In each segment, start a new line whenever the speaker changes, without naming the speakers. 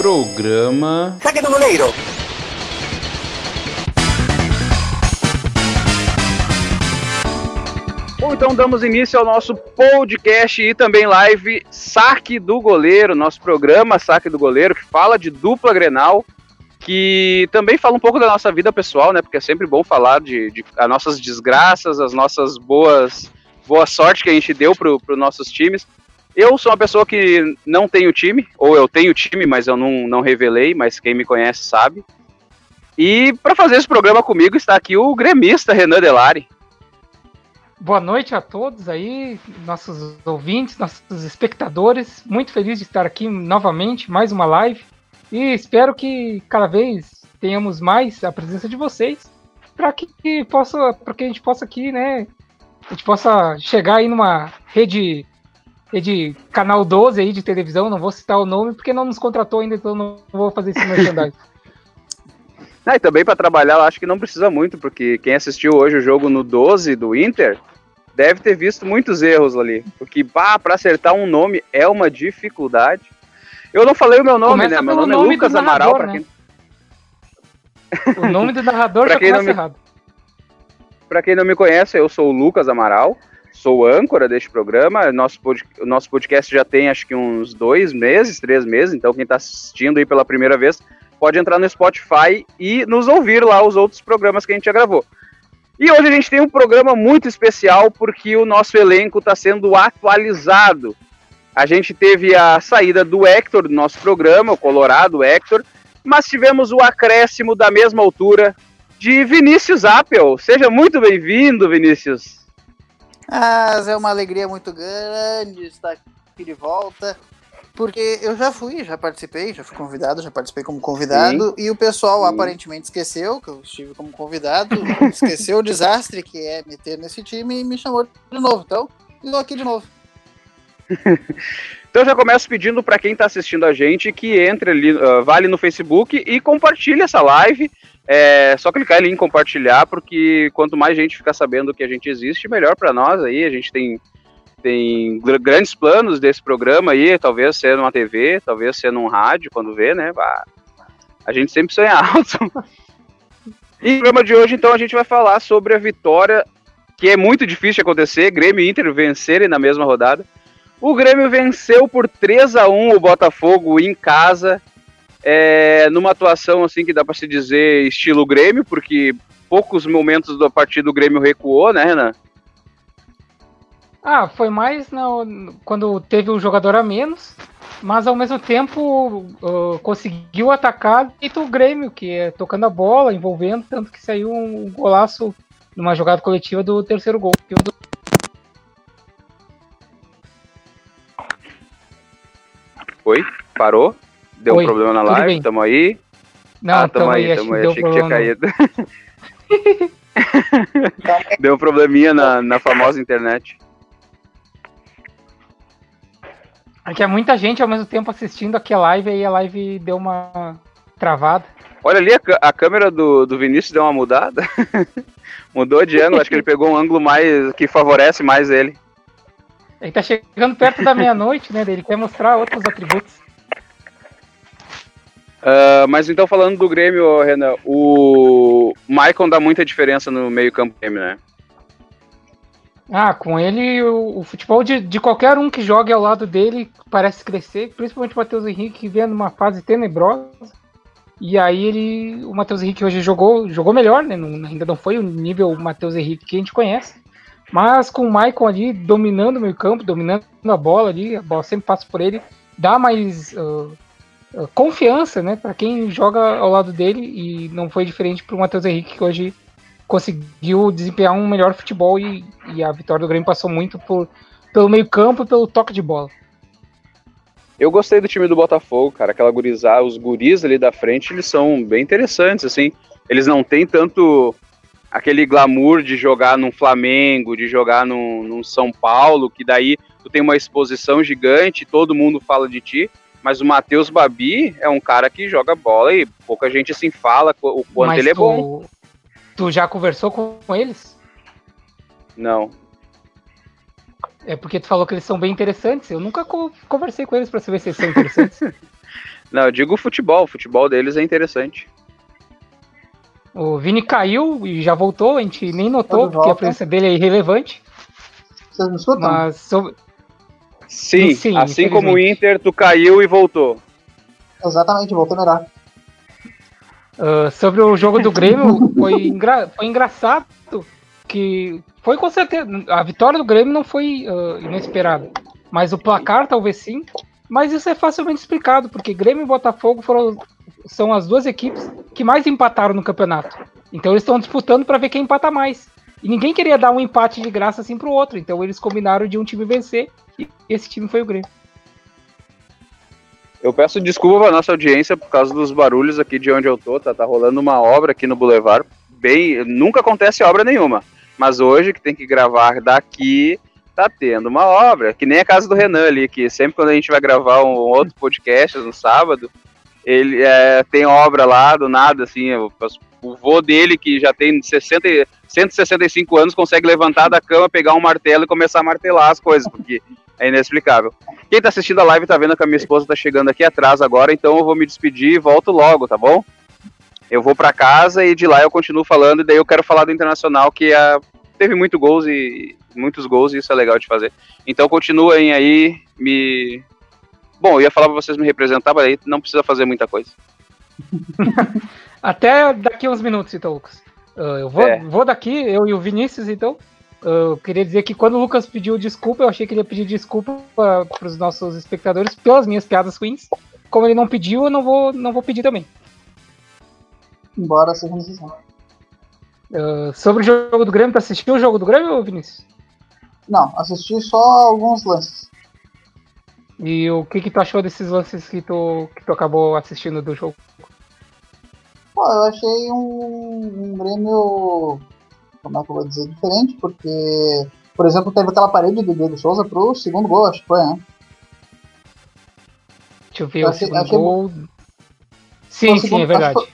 Programa.
Saque do goleiro!
Bom, então damos início ao nosso podcast e também live Saque do Goleiro, nosso programa Saque do Goleiro, que fala de dupla Grenal, que também fala um pouco da nossa vida pessoal, né? Porque é sempre bom falar de, de as nossas desgraças, as nossas boas boa sorte que a gente deu para os nossos times. Eu sou uma pessoa que não tenho time, ou eu tenho time, mas eu não, não revelei, mas quem me conhece sabe. E para fazer esse programa comigo está aqui o gremista Renan Delari.
Boa noite a todos aí, nossos ouvintes, nossos espectadores. Muito feliz de estar aqui novamente, mais uma live. E espero que cada vez tenhamos mais a presença de vocês para que, que possa, para que a gente possa aqui, né, a gente possa chegar aí numa rede rede canal 12 aí de televisão, não vou citar o nome porque não nos contratou ainda, então não vou fazer esse merchandising.
Ah, e também para trabalhar, eu acho que não precisa muito, porque quem assistiu hoje o jogo no 12 do Inter deve ter visto muitos erros ali. Porque, para acertar um nome é uma dificuldade. Eu não falei o meu nome,
Começa
né? Meu nome,
nome
é Lucas
do
Amaral,
narrador,
para
né?
quem,
O nome do narrador já
quem não
começa
me-
errado.
pra quem não me conhece, eu sou o Lucas Amaral, sou âncora deste programa. Nosso, pod, nosso podcast já tem acho que uns dois meses, três meses, então quem está assistindo aí pela primeira vez pode entrar no Spotify e nos ouvir lá os outros programas que a gente já gravou. E hoje a gente tem um programa muito especial porque o nosso elenco está sendo atualizado. A gente teve a saída do Hector do nosso programa, o Colorado Hector, mas tivemos o acréscimo da mesma altura de Vinícius Appel. Seja muito bem-vindo, Vinícius.
Mas é uma alegria muito grande estar aqui de volta. Porque eu já fui, já participei, já fui convidado, já participei como convidado, e o pessoal
Sim.
aparentemente esqueceu que eu estive como convidado, esqueceu o desastre que é meter nesse time e me chamou de novo. Então, estou aqui de novo.
Então eu já começo pedindo para quem está assistindo a gente que entre ali, ah, vá ali no Facebook e compartilhe essa live. É só clicar ali em compartilhar, porque quanto mais gente ficar sabendo que a gente existe, melhor para nós aí. A gente tem, tem gr- grandes planos desse programa aí, talvez ser numa TV, talvez ser num rádio, quando vê, né? A gente sempre sonha alto. E no programa de hoje, então, a gente vai falar sobre a vitória, que é muito difícil de acontecer, Grêmio e Inter vencerem na mesma rodada. O Grêmio venceu por 3 a 1 o Botafogo em casa, é, numa atuação assim que dá para se dizer estilo Grêmio, porque poucos momentos da partida o Grêmio recuou, né, Renan?
Ah, foi mais no- quando teve o jogador a menos, mas ao mesmo tempo uh, conseguiu atacar e o Grêmio, que é tocando a bola, envolvendo, tanto que saiu um golaço numa jogada coletiva do terceiro gol. um do-
Foi, parou, deu
Oi,
um problema na live,
bem.
tamo aí.
Não,
ah, tamo aí,
acho
tamo aí,
deu
achei que tinha
problema.
caído. deu um probleminha na, na famosa internet.
É que é muita gente ao mesmo tempo assistindo aqui a live e a live deu uma travada.
Olha ali, a, a câmera do, do Vinícius deu uma mudada. Mudou de ângulo, acho que ele pegou um ângulo mais que favorece mais ele.
Ele tá chegando perto da meia-noite, né? Ele quer mostrar outros atributos.
Ah, mas então falando do Grêmio, Renan, o Maicon dá muita diferença no meio-campo Grêmio, né?
Ah, com ele, o, o futebol de, de qualquer um que jogue ao lado dele parece crescer, principalmente o Matheus Henrique, que vem numa fase tenebrosa. E aí ele. O Matheus Henrique hoje jogou, jogou melhor, né? não- ainda não foi o nível Matheus Henrique que a gente conhece. Mas com o Maicon ali dominando o meio campo, dominando a bola ali, a bola sempre passa por ele, dá mais ah, confiança, né, para quem joga ao lado dele e não foi diferente para o Matheus Henrique que hoje conseguiu desempenhar um melhor futebol e, e a vitória do Grêmio passou muito por, pelo meio campo e pelo toque de bola.
Eu gostei do time do Botafogo, cara. Aquela gurizada, os guris ali da frente, eles são bem interessantes, assim. Eles não têm tanto aquele glamour de jogar num Flamengo, de jogar num, num São Paulo, que daí tu tem uma exposição gigante, todo mundo fala de ti. Mas o Matheus Babi é um cara que joga bola e pouca gente assim fala o quanto
Mas
ele é
tu,
bom.
Tu já conversou com, com eles?
Não.
É porque tu falou que eles são bem interessantes. Eu nunca co- conversei com eles para saber se eles são interessantes.
Não, eu digo o futebol. O futebol deles é interessante.
O Vini caiu e já voltou, a gente nem notou,
Tá
porque a presença dele é irrelevante.
Vocês me escutam?
Mas sobre-
Sim,
Sim,
assim como o. Inter, tu caiu e voltou.
Exatamente, voltou melhor.
ah, sobre o jogo do Grêmio, foi, engra- foi engraçado que foi com certeza. A vitória do Grêmio não foi ah, inesperada, mas o placar talvez sim. Mas isso é facilmente explicado, porque Grêmio e Botafogo foram, são as duas equipes que mais empataram no campeonato. Então eles estão disputando para ver quem empata mais. E ninguém queria dar um empate de graça assim pro outro. Então eles combinaram de um time vencer e esse time foi o Grêmio.
Eu peço desculpa pra nossa audiência por causa dos barulhos aqui de onde eu tô, tá? Tá rolando uma obra aqui no Boulevard. Bem, nunca acontece obra nenhuma. Mas hoje, que tem que gravar daqui, tá tendo uma obra. Que nem a casa do Renan ali, que sempre quando a gente vai gravar um outro podcast no sábado, ele é, tem obra lá do nada, assim. O, o vô dele, que já tem 60, e- 165 anos, consegue levantar da cama, pegar um martelo e começar a martelar as coisas, porque é inexplicável. Quem tá assistindo a live tá vendo que a minha esposa tá chegando aqui atrás agora, então eu vou me despedir e volto logo, tá bom? Eu vou pra casa e de lá eu continuo falando, e daí eu quero falar do Internacional, que é, teve muito gols e muitos gols, e isso é legal de fazer. Então continuem aí, me. Bom, eu ia falar pra vocês me representar, mas aí não precisa fazer muita coisa.
Até daqui uns minutos, então, Lucas. Ah, eu vou,
É.
vou daqui, eu e o Vinícius, então. Ah, eu queria dizer que quando o Lucas pediu desculpa, eu achei que ele ia pedir desculpa para os nossos espectadores pelas minhas piadas ruins. Como ele não pediu, eu não vou, não vou pedir também.
Embora seja necessário.
Ah, sobre o jogo do Grêmio, tu assistiu o jogo do Grêmio, Vinícius?
Não, assisti só alguns lances.
E o que, que tu achou desses lances que tu, que tu acabou assistindo do jogo?
Pô, eu achei um, um Grêmio, como é que eu vou dizer, diferente, porque, por exemplo, teve aquela parede do Diego Souza pro segundo gol, acho que foi, né?
Deixa eu ver
Eu
o
achei-
segundo
achei-
gol. Sim,
Foi o
sim, é verdade.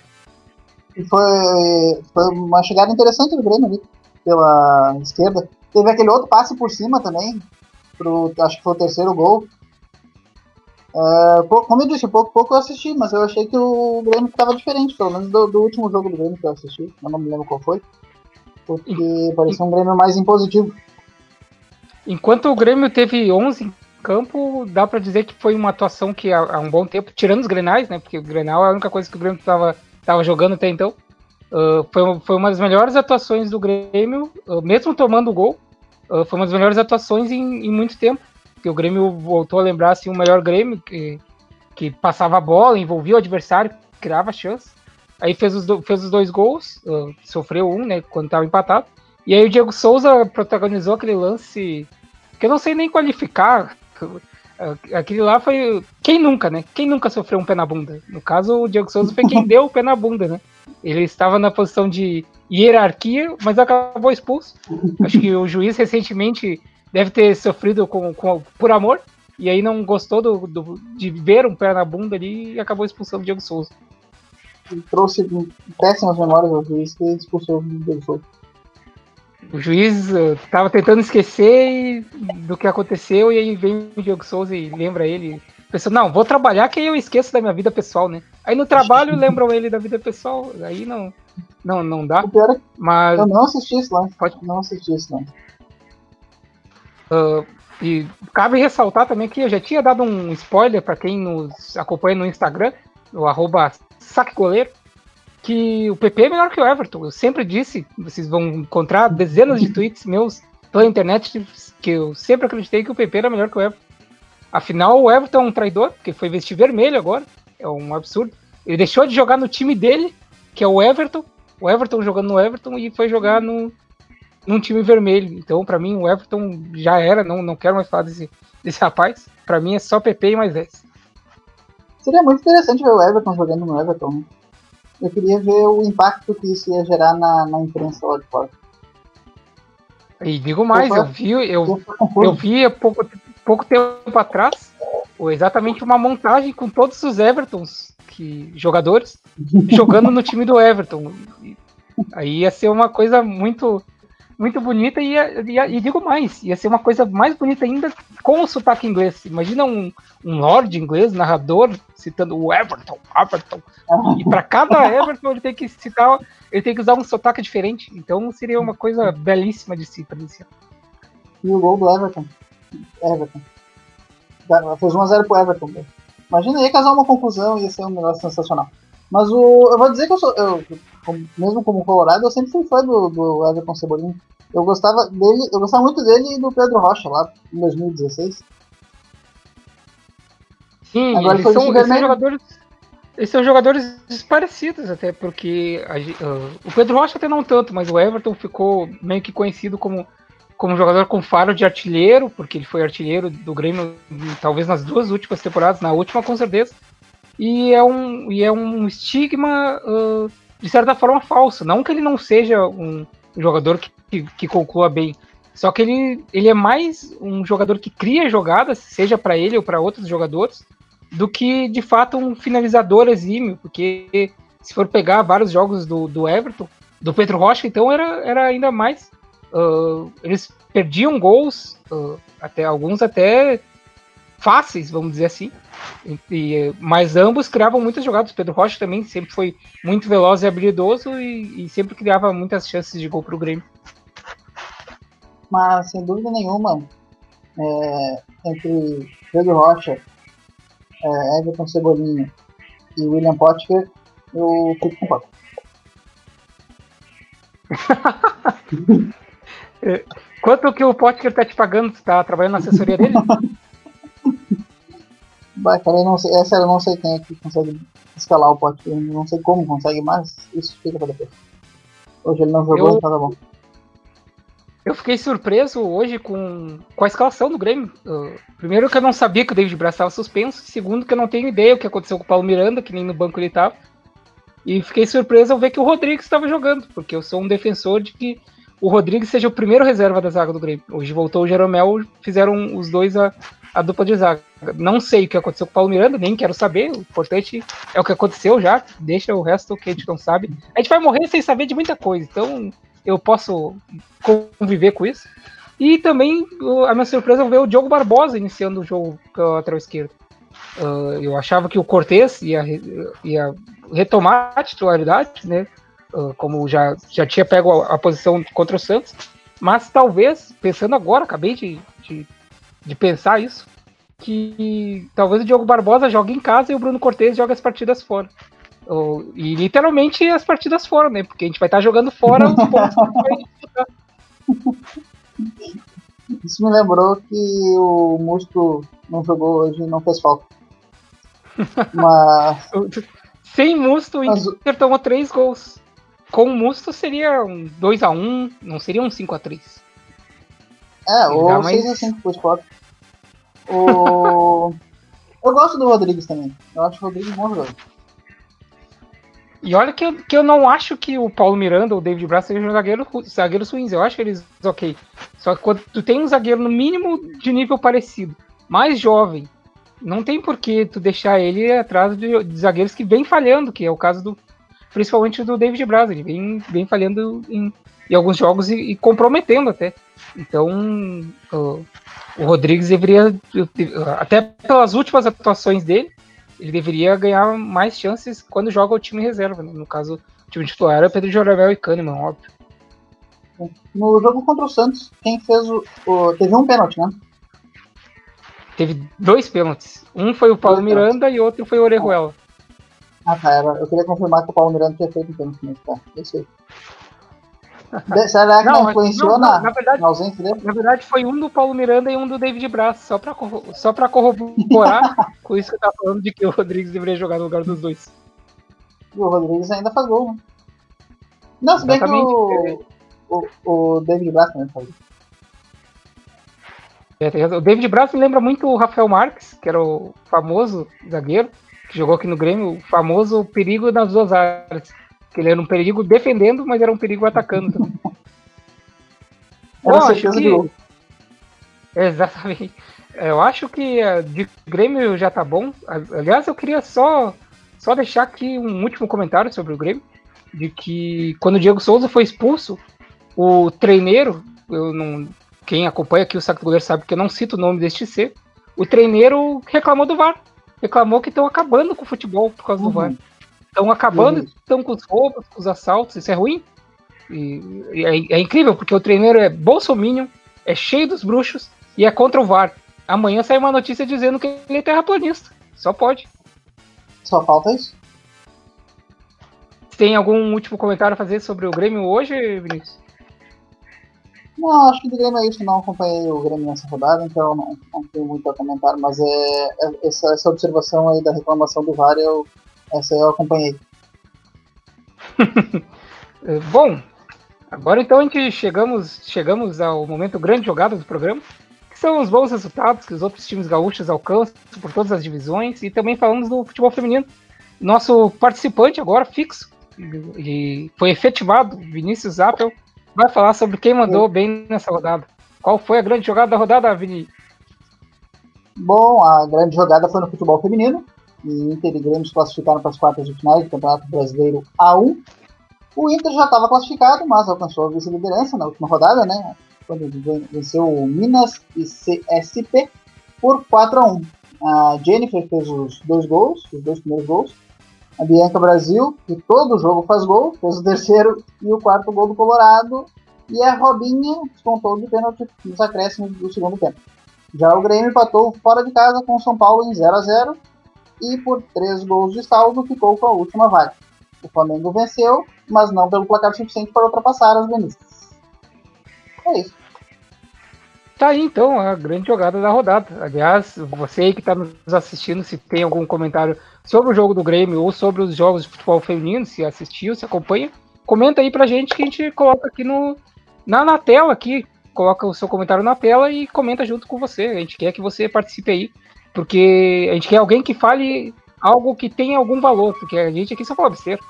E foi, foi uma chegada interessante do Grêmio ali, pela esquerda. Teve aquele outro passe por cima também, pro, acho que foi o terceiro gol. Pou- como eu disse, pouco, pouco eu assisti, mas eu achei que o Grêmio estava diferente, pelo menos do, do último jogo do Grêmio que eu assisti, eu não me lembro qual foi. Porque parecia um Grêmio mais impositivo.
Enquanto o Grêmio teve 11 em campo, dá pra dizer que foi uma atuação que há, há um bom tempo, tirando os Grenais, né? Porque o Grenal é a única coisa que o Grêmio tava, tava jogando até então. ah, foi, foi uma das melhores atuações do Grêmio, ah, mesmo tomando o gol. foi uma das melhores atuações em, em muito tempo. Porque o Grêmio voltou a lembrar assim, o melhor Grêmio, que, que passava a bola, envolvia o adversário, criava chance. Aí fez os, do- fez os dois gols, ah, sofreu um, né? Quando tava empatado. E aí o Diego Souza protagonizou aquele lance que eu não sei nem qualificar. Aquele lá foi. Quem nunca, né? Quem nunca sofreu um pé na bunda? No caso, o Diego Souza foi quem deu o pé na bunda, né? Ele estava na posição de hierarquia, mas acabou expulso. Acho que o juiz recentemente deve ter sofrido com, com- por amor. E aí não gostou do, do- de ver um pé na bunda ali e acabou expulsando o Diego Souza.
Trouxe péssimas memórias ao juiz que expulsou o Diego Souza.
O juiz estava tentando esquecer do que aconteceu e aí vem o Diego Souza e lembra ele. Pensou, não, vou trabalhar que aí eu esqueço da minha vida pessoal, né? Aí no trabalho lembram ele da vida pessoal, aí não, não, não dá.
O pior é que
Mas
eu não assisti esse lance.
Pode-
Não assisti esse lance.
e cabe ressaltar também que eu já tinha dado um spoiler para quem nos acompanha no Instagram, no arroba saquegoleiro, que o PP é melhor que o Everton. Eu sempre disse, vocês vão encontrar dezenas de tweets meus pela internet que eu sempre acreditei que o PP era melhor que o Everton. Afinal, o Everton é um traidor, porque foi vestir vermelho agora. É um absurdo. Ele deixou de jogar no time dele, que é o Everton. O Everton jogando no Everton e foi jogar no, num time vermelho. Então, pra mim, o Everton já era. Não, não quero mais falar desse, desse rapaz. Pra mim é só PP e mais 10.
Seria muito interessante ver o Everton jogando no Everton. né? Eu queria ver o impacto que isso ia gerar na, na imprensa lá de fora.
E digo mais,
Opa.
eu vi, eu,
Eu
eu vi há pouco, pouco tempo atrás exatamente uma montagem com todos os Evertons, que, jogadores, jogando no time do Everton. Aí ia ser uma coisa muito, muito bonita e, e, e, digo mais, ia ser uma coisa mais bonita ainda com o sotaque inglês. Imagina um, um lord inglês, narrador, citando o Everton, Everton. E para cada Everton ele tem que citar, ele tem que usar um sotaque diferente. Então seria uma coisa belíssima de se pronunciar.
E o gol do Everton. Everton. Fez 1x0 pro Everton. Imagina, ia causar uma confusão, ia ser um negócio sensacional. Mas o, eu vou dizer que eu sou. Eu, mesmo como Colorado, eu sempre fui fã do, do Everton Cebolinha. Eu gostava dele, eu gostava muito dele e do Pedro Rocha lá em 2016.
Sim, Agora eles são, eles são jogadores. Eles são jogadores parecidos até, porque a, uh, o Pedro Rocha até não tanto, mas o Everton ficou meio que conhecido como, como jogador com faro de artilheiro, porque ele foi artilheiro do Grêmio talvez nas duas últimas temporadas, na última com certeza e é um, e é um estigma, uh, de certa forma, falso. Não que ele não seja um jogador que, que, que, conclua bem, só que ele, ele é mais um jogador que cria jogadas, seja para ele ou para outros jogadores, do que de fato um finalizador exímio, porque se for pegar vários jogos do, do Everton, do Pedro Rocha, então era, era ainda mais. Uh, eles perdiam gols, uh, até alguns até fáceis, vamos dizer assim. E, mas ambos criavam muitas jogadas. Pedro Rocha também sempre foi muito veloz e habilidoso e, e sempre criava muitas chances de gol para o Grêmio.
Mas sem dúvida nenhuma, é, entre Pedro Rocha, é, Everton Cebolinha e William Potker, eu fico com o
Quanto que o Potker tá te pagando? Você tá trabalhando na assessoria dele?
Bah, cara, eu não sei, essa eu não sei quem é que consegue escalar o pote. Não sei como consegue, mas isso fica pra depois. Hoje ele não jogou, eu, então tá bom.
Eu fiquei surpreso hoje com, com a escalação do Grêmio. Uh, primeiro que eu não sabia que o David Braz estava suspenso. Segundo que eu não tenho ideia o que aconteceu com o Paulo Miranda, que nem no banco ele estava. E fiquei surpreso ao ver que o Rodrigues estava jogando, porque eu sou um defensor de que o Rodrigues seja o primeiro reserva da zaga do Grêmio. Hoje voltou o Jeromel, fizeram os dois a, a dupla de zaga. Não sei o que aconteceu com o Paulo Miranda, nem quero saber. O importante é o que aconteceu já. Deixa o resto que a gente não sabe. A gente vai morrer sem saber de muita coisa, então eu posso conviver com isso. E também a minha surpresa é ver o Diogo Barbosa iniciando o jogo pela lateral esquerda. Uh, eu achava que o Cortez ia, ia retomar a titularidade, né? Uh, como já, já tinha pego a, a, posição contra o Santos. Mas talvez, pensando agora, acabei de, de de pensar isso, que talvez o Diogo Barbosa jogue em casa e o Bruno Cortes jogue as partidas fora. e literalmente as partidas fora, né? Porque a gente vai estar jogando fora os pontos
Isso me lembrou que o Musto não jogou hoje e não fez falta. Mas.
Sem Musto, o Inter tomou três gols. Com o Musto seria um 2x1, não seria um 5x3.
É, ou 6x5 pro. O... eu gosto do Rodrigues também. Eu acho o Rodrigues bom jogador.
E olha que eu, que eu não acho que o Paulo Miranda ou o David Braz sejam zagueiro, zagueiros ruins. Eu acho que eles, ok. Só que quando tu tem um zagueiro no mínimo de nível parecido, mais jovem, não tem por que tu deixar ele atrás de, de zagueiros que vem falhando, que é o caso do. Principalmente do David Braz. Ele vem, vem falhando em, em alguns jogos e, e comprometendo até. Então, o, o Rodrigues deveria, até pelas últimas atuações dele, ele deveria ganhar mais chances quando joga o time reserva. Né? No caso, o time titular é Pedro Jorabel e Kahneman, óbvio.
No jogo contra o Santos, quem fez o. o teve um pênalti, né?
Teve dois pênaltis. Um foi o Paulo dois Miranda pênaltis. e outro foi o Orejuela.
Ah, tá. Eu queria confirmar que o Paulo Miranda tinha feito um pênalti nesse tá? É isso aí. Será que não, não influenciou não, na, na, verdade, na ausência dele?
Na verdade, foi um do Paulo Miranda e um do David Braz, só pra, só pra corroborar com isso que eu tava falando de que o Rodrigues deveria jogar no lugar dos dois.
E o Rodrigues ainda faz gol, né? Não, se bem que o, o, o David Braz também faz
é, o David Braz me lembra muito o Rafael Marques, que era o famoso zagueiro, que jogou aqui no Grêmio, o famoso perigo nas duas áreas que ele era um perigo defendendo, mas era um perigo atacando também. Acho que... Exatamente. Eu acho que uh, de Grêmio já tá bom. Aliás, eu queria só, só deixar aqui um último comentário sobre o Grêmio. De que quando o Diego Souza foi expulso, O treineiro, eu não, quem acompanha aqui o Saco do Goleiro sabe que eu não cito o nome deste ser. O treineiro reclamou do VAR. Reclamou que estão acabando com o futebol por causa uhum. do VAR. Estão acabando, estão com os roubos, com os assaltos. Isso é ruim. E, e é, é, incrível, porque o treineiro é bolsominion, é cheio dos bruxos e é contra o VAR. Amanhã sai uma notícia dizendo que ele é terraplanista. Só pode.
Só falta isso.
Tem algum último comentário a fazer sobre o Grêmio hoje, Vinícius?
Não, acho que do Grêmio é isso. Não acompanhei o Grêmio nessa rodada, então não, não tenho muito a comentar. Mas é, é, essa, essa observação aí da reclamação do VAR, eu, essa eu acompanhei.
Bom, agora então a gente chegamos, chegamos ao momento grande jogada do programa, que são os bons resultados que os outros times gaúchos alcançam por todas as divisões e também falamos do futebol feminino. Nosso participante agora fixo, e foi efetivado, Vinícius Appel, vai falar sobre quem mandou bem nessa rodada. Qual foi a grande jogada da rodada, Vini?
Bom, a grande jogada foi no futebol feminino. E Inter e Grêmio se classificaram para as quartas de finais do Campeonato Brasileiro A1. O Inter já estava classificado, mas alcançou a vice-liderança na última rodada, né? Quando venceu o Minas e CSP por 4 a 1 A Jennifer fez os dois gols, os dois primeiros gols. A Bianca Brasil, que todo jogo faz gol, fez o terceiro e o quarto gol do Colorado. E a Robinha descontou de pênalti nos acréscimos do segundo tempo. Já o Grêmio empatou fora de casa com o São Paulo em 0 a 0 e por três gols de saldo ficou com a última vaga. O Flamengo venceu, mas não pelo placar suficiente para ultrapassar as gremistas. É isso.
Tá aí então a grande jogada da rodada. Aliás, você que está nos assistindo, se tem algum comentário sobre o jogo do Grêmio ou sobre os jogos de futebol feminino, se assistiu, se acompanha, comenta aí pra gente que a gente coloca aqui no, na, na tela aqui, coloca o seu comentário na tela e comenta junto com você. A gente quer que você participe aí, porque a gente quer alguém que fale algo que tenha algum valor, porque a gente aqui só fala besteira.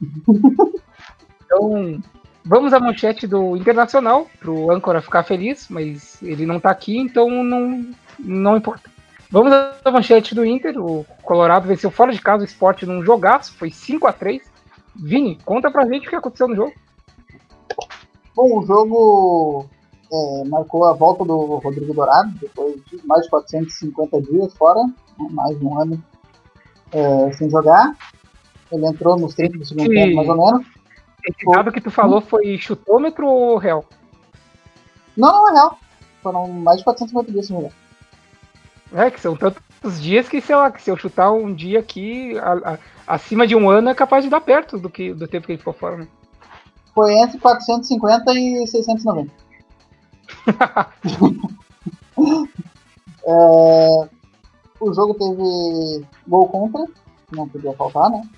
então, Vamos à manchete do Internacional, para o âncora ficar feliz, mas ele não está aqui, então não, não importa. Vamos à manchete do Inter. O Colorado venceu fora de casa o esporte num jogaço, foi 5 a 3 Vini, conta pra gente o que aconteceu no jogo.
Bom, o jogo é, marcou a volta do Rodrigo Dourado, depois de mais de 450 dias fora, né, mais de um ano é, sem jogar. Ele entrou nos 30 do segundo tempo, mais ou menos.
Esse dado que tu falou foi chutômetro ou real?
Não, não é real. Foram mais de 450 dias sem jogar.
É, que são tantos dias que, sei lá, que se eu chutar um dia aqui, a, a, acima de um ano, é capaz de dar perto do, que, do tempo que ele ficou fora, né?
Foi entre 450 e 690. é, o jogo teve gol contra, não podia faltar, né?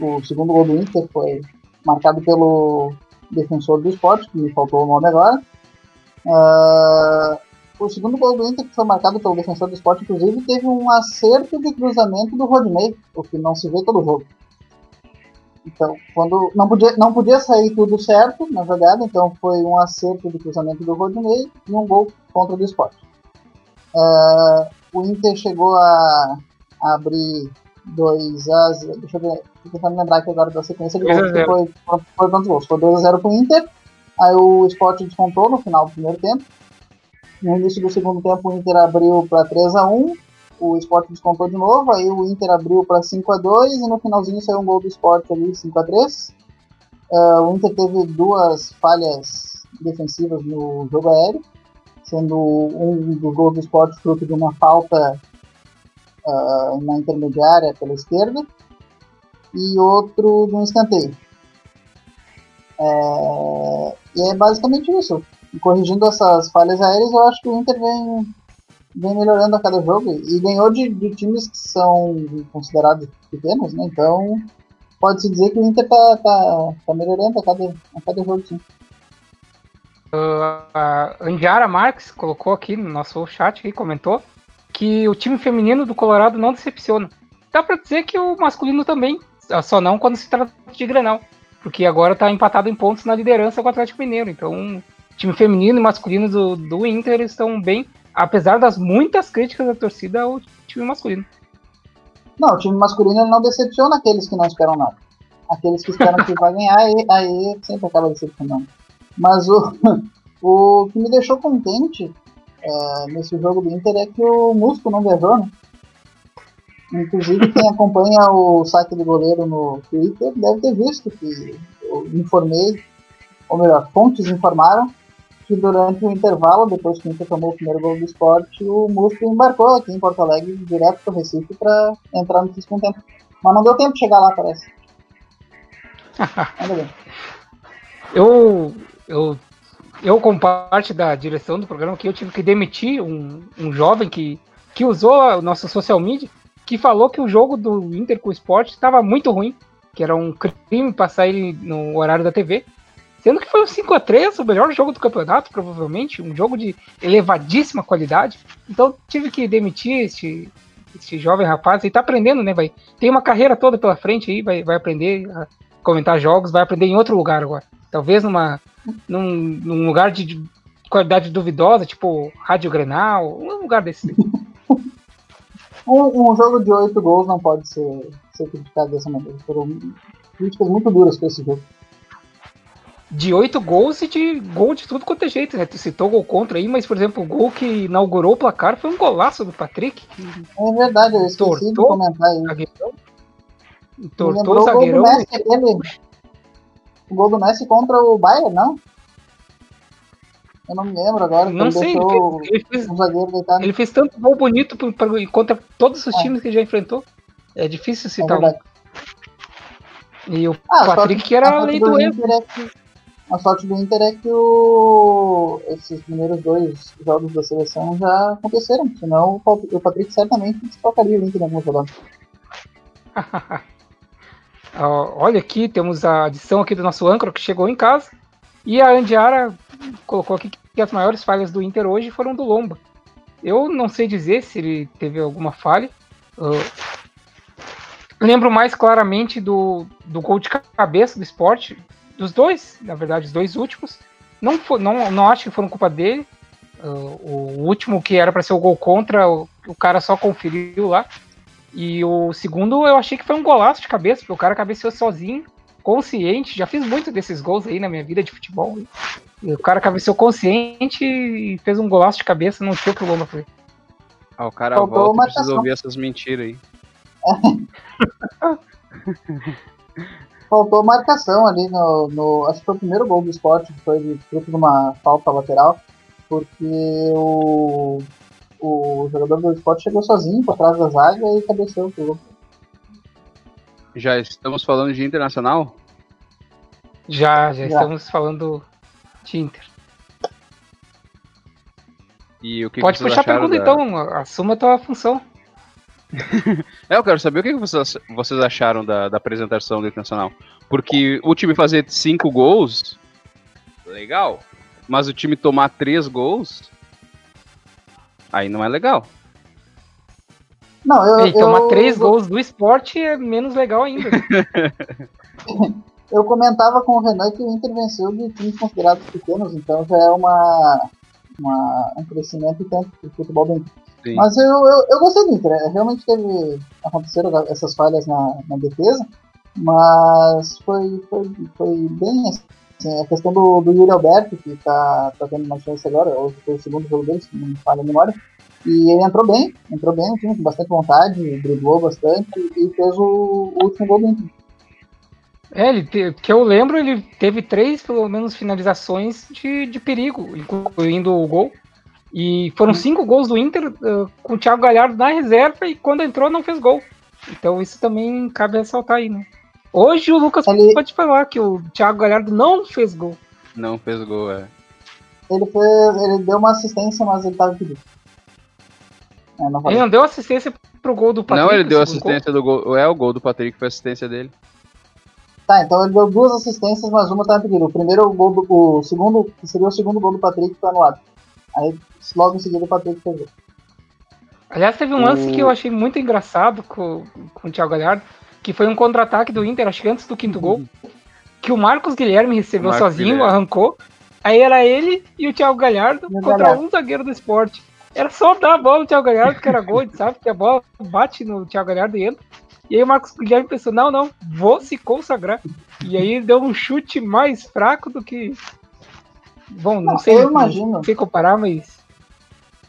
O segundo gol do Inter foi marcado pelo defensor do esporte, que me faltou o nome agora. Uh, o segundo gol do Inter, que foi marcado pelo defensor do esporte, inclusive, teve um acerto de cruzamento do Rodney, o que não se vê todo jogo. Então, quando não podia, não podia sair tudo certo na jogada, então foi um acerto de cruzamento do Rodney e um gol contra o esporte. Uh, o Inter chegou a, a abrir 2 a 0. Deixa eu ver, tô tentando lembrar aqui agora da sequência de gols, que foi, foi, foi quantos gols? Foi 2 a 0 pro Inter, aí o Sport descontou no final do primeiro tempo. No início do segundo tempo, o Inter abriu para 3 a 1 o Sport descontou de novo, aí o Inter abriu para 5 a 2 e no finalzinho saiu um gol do Sport ali, 5 a 3 uh, é, O Inter teve duas falhas defensivas no jogo aéreo, sendo um dos gols do Sport fruto de uma falta uh, na intermediária pela esquerda e outro no escanteio. É, e é basicamente isso. Corrigindo essas falhas aéreas, eu acho que o Inter vem, vem melhorando a cada jogo e ganhou de, de times que são considerados pequenos, né? Então pode-se dizer que o Inter tá, tá, tá melhorando a cada, a cada jogo, sim.
Uh, a Andiara Marques colocou aqui no nosso chat e comentou que o time feminino do Colorado não decepciona. Dá para dizer que o masculino também, só não quando se trata de Grenal, porque agora está empatado em pontos na liderança com o Atlético Mineiro. Então, time feminino e masculino do, do Inter estão bem, apesar das muitas críticas da torcida ao time masculino.
Não, o time masculino não decepciona aqueles que não esperam nada. Aqueles que esperam que vai ganhar, aí, aí sempre acaba decepcionando. Mas o, o que me deixou contente é, nesse jogo do Inter é que o Musco não viajou, né? Inclusive, quem acompanha o site do goleiro no Twitter deve ter visto que eu informei, ou melhor, fontes informaram que durante o intervalo, depois que o Inter tomou o primeiro gol do esporte, o Musco embarcou aqui em Porto Alegre direto para o Recife para entrar no segundo tempo. Mas não deu tempo de chegar lá, parece.
Eu, eu, eu, como parte da direção do programa, que eu tive que demitir um, um jovem que, que usou o nosso social media que falou que o jogo do Inter com o Sport estava muito ruim, que era um crime passar ele no horário da TV. Sendo que foi um 5 a 3 o melhor jogo do campeonato, provavelmente, um jogo de elevadíssima qualidade. Então tive que demitir este, este jovem rapaz. Ele tá aprendendo, né? Vai, tem uma carreira toda pela frente aí, vai, vai aprender a comentar jogos, vai aprender em outro lugar agora. Talvez numa, num, num lugar de qualidade duvidosa, tipo Rádio Grenal, um lugar desse.
Um, um, jogo de oito gols não pode ser, ser criticado dessa maneira. Foram críticas muito duras para esse jogo.
De oito gols e de gol de tudo quanto é jeito, né? Tu citou gol contra aí, mas, por exemplo, o gol que inaugurou o placar foi um golaço do Patrick.
É verdade, eu esqueci de comentar isso.
Zagueirão, entortou o zagueirão.
O gol, Messi, aquele, o gol do Messi contra o Bayern, não? Eu não me lembro agora.
Não sei, ele fez, ele, fez, um ele fez, tanto gol bonito pra, pra, contra todos os é. times que já enfrentou. É difícil citar é um. E o ah, Patrick, que era a lei do, do erro. É que,
a sorte do Inter é que o, esses primeiros dois jogos da seleção já aconteceram, senão o Patrick certamente trocaria o Inter em algum jogada.
Olha aqui, temos a adição aqui do nosso âncora que chegou em casa. E a Andiara colocou aqui que as maiores falhas do Inter hoje foram do Lomba. Eu não sei dizer se ele teve alguma falha. Uh, lembro mais claramente do, do gol de cabeça do esporte, dos dois, na verdade, os dois últimos. Não, for, não, não acho que foram culpa dele. Uh, o último que era para ser o gol contra, o, o, cara só conferiu lá. E o segundo eu achei que foi um golaço de cabeça, porque o cara cabeceou sozinho consciente, já fiz muito desses gols aí na minha vida de futebol. E o cara cabeceou consciente e fez um golaço de cabeça, não tinha o que o Lomba fazer.
Ah, o cara Faltou volta e precisa ouvir essas mentiras aí.
Faltou marcação ali no, no, Acho que foi o primeiro gol do esporte, que foi fruto de uma falta lateral, porque o, o jogador do esporte chegou sozinho por trás da zaga e cabeceou o gol.
Já estamos falando de internacional?
Já, já, já. estamos falando de Inter.
E o que
Pode
que
puxar a
pergunta
da... então, assuma a tua função.
é, eu quero saber o que vocês, acharam da, da apresentação do Internacional. Porque o time fazer cinco gols, legal. Mas o time tomar três gols, aí não é legal.
Não, eu, e tomar eu, três eu, gols do esporte é menos legal ainda.
eu comentava com o Renan que o Inter venceu de times considerados pequenos, então já é uma, uma um crescimento tanto do futebol Inter. Sim. Mas eu, eu, eu gostei do Inter, é, realmente teve. aconteceram essas falhas na, na defesa, mas foi, foi, foi bem assim, a questão do, do Yuri Alberto, que está tá tendo uma chance agora, hoje foi o segundo jogo dele, se não me falha a memória. E ele entrou bem, entrou bem com bastante vontade, driblou bastante e fez o, o último gol do Inter.
É, ele te, que eu lembro, ele teve três, pelo menos, finalizações de, de perigo, incluindo o gol. E foram cinco gols do Inter uh, com o Thiago Galhardo na reserva e quando entrou não fez gol. Então isso também cabe ressaltar aí, né? Hoje o Lucas ele... pode falar que o Thiago Galhardo não fez gol.
Não fez gol, é.
Ele, fez, ele deu uma assistência, mas ele tava pedindo.
É, não ele não deu assistência pro gol do
Patrick? Não, ele deu assistência gol? do gol. É, o gol do Patrick foi assistência dele.
Tá, então ele deu duas assistências, mas uma tá impedida. O primeiro gol do. O segundo, que seria o segundo gol do Patrick, foi anulado. Aí logo em seguida o Patrick pegou.
Aliás, teve um lance que eu achei muito engraçado com, com o Thiago Galhardo, que foi um contra-ataque do Inter, acho que antes do quinto gol, que o Marcos Guilherme recebeu Marcos sozinho, Guilherme. arrancou. Aí era ele e o Thiago Galhardo contra Galhardo. um zagueiro do esporte. Era só dar a bola no Thiago Galhardo, que era gol, sabe? Que a bola bate no Thiago Galhardo e entra. E aí o Marcos Guilherme pensou, não, não, vou se consagrar. E aí deu um chute mais fraco do que Bom, não,
Não,
sei,
eu imagino.
não sei comparar, mas.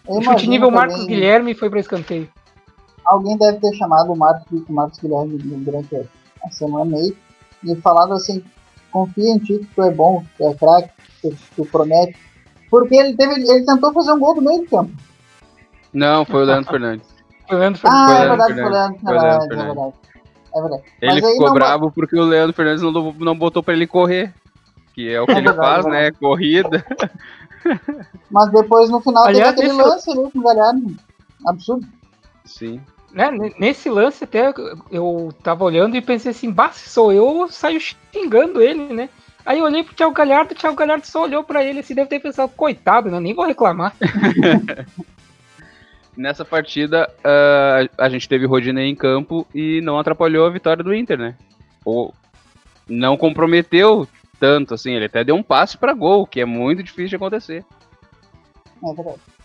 Eu
chute nível
também-
Marcos Guilherme foi para escanteio.
alguém deve ter chamado o Marcos, o Marcos Guilherme durante a semana aí e falado assim, confia em ti que tu é bom, tu é craque, tu, tu promete. Porque ele, teve, ele tentou fazer um gol do meio de campo.
Não, foi o Leandro Fernandes.
O Leandro
Ah,
Fernandes.
é
Leandro
verdade, foi o
Fernandes.
Leandro,
Foi
é
o Leandro
verdade, é verdade. É verdade.
Ele ficou
não-
bravo porque o Leandro Fernandes não, não botou pra ele correr. Que é o que
É
ele
verdade,
faz,
é
né? Corrida.
Mas depois no final
Aliás,
teve aquele lance ali com o Galhardo. Absurdo.
Sim.
né, nesse lance até eu tava olhando e pensei assim, bah, sou eu, eu saio xingando ele, né? Aí eu olhei pro Thiago Galhardo, o Thiago Galhardo só olhou pra ele assim, deve ter pensado, coitado, né? Nem vou reclamar.
Nessa partida, ah, a gente teve Rodinei em campo e não atrapalhou a vitória do Inter, né? Ou não comprometeu tanto, assim. Ele até deu um passe pra gol, que é muito difícil de acontecer.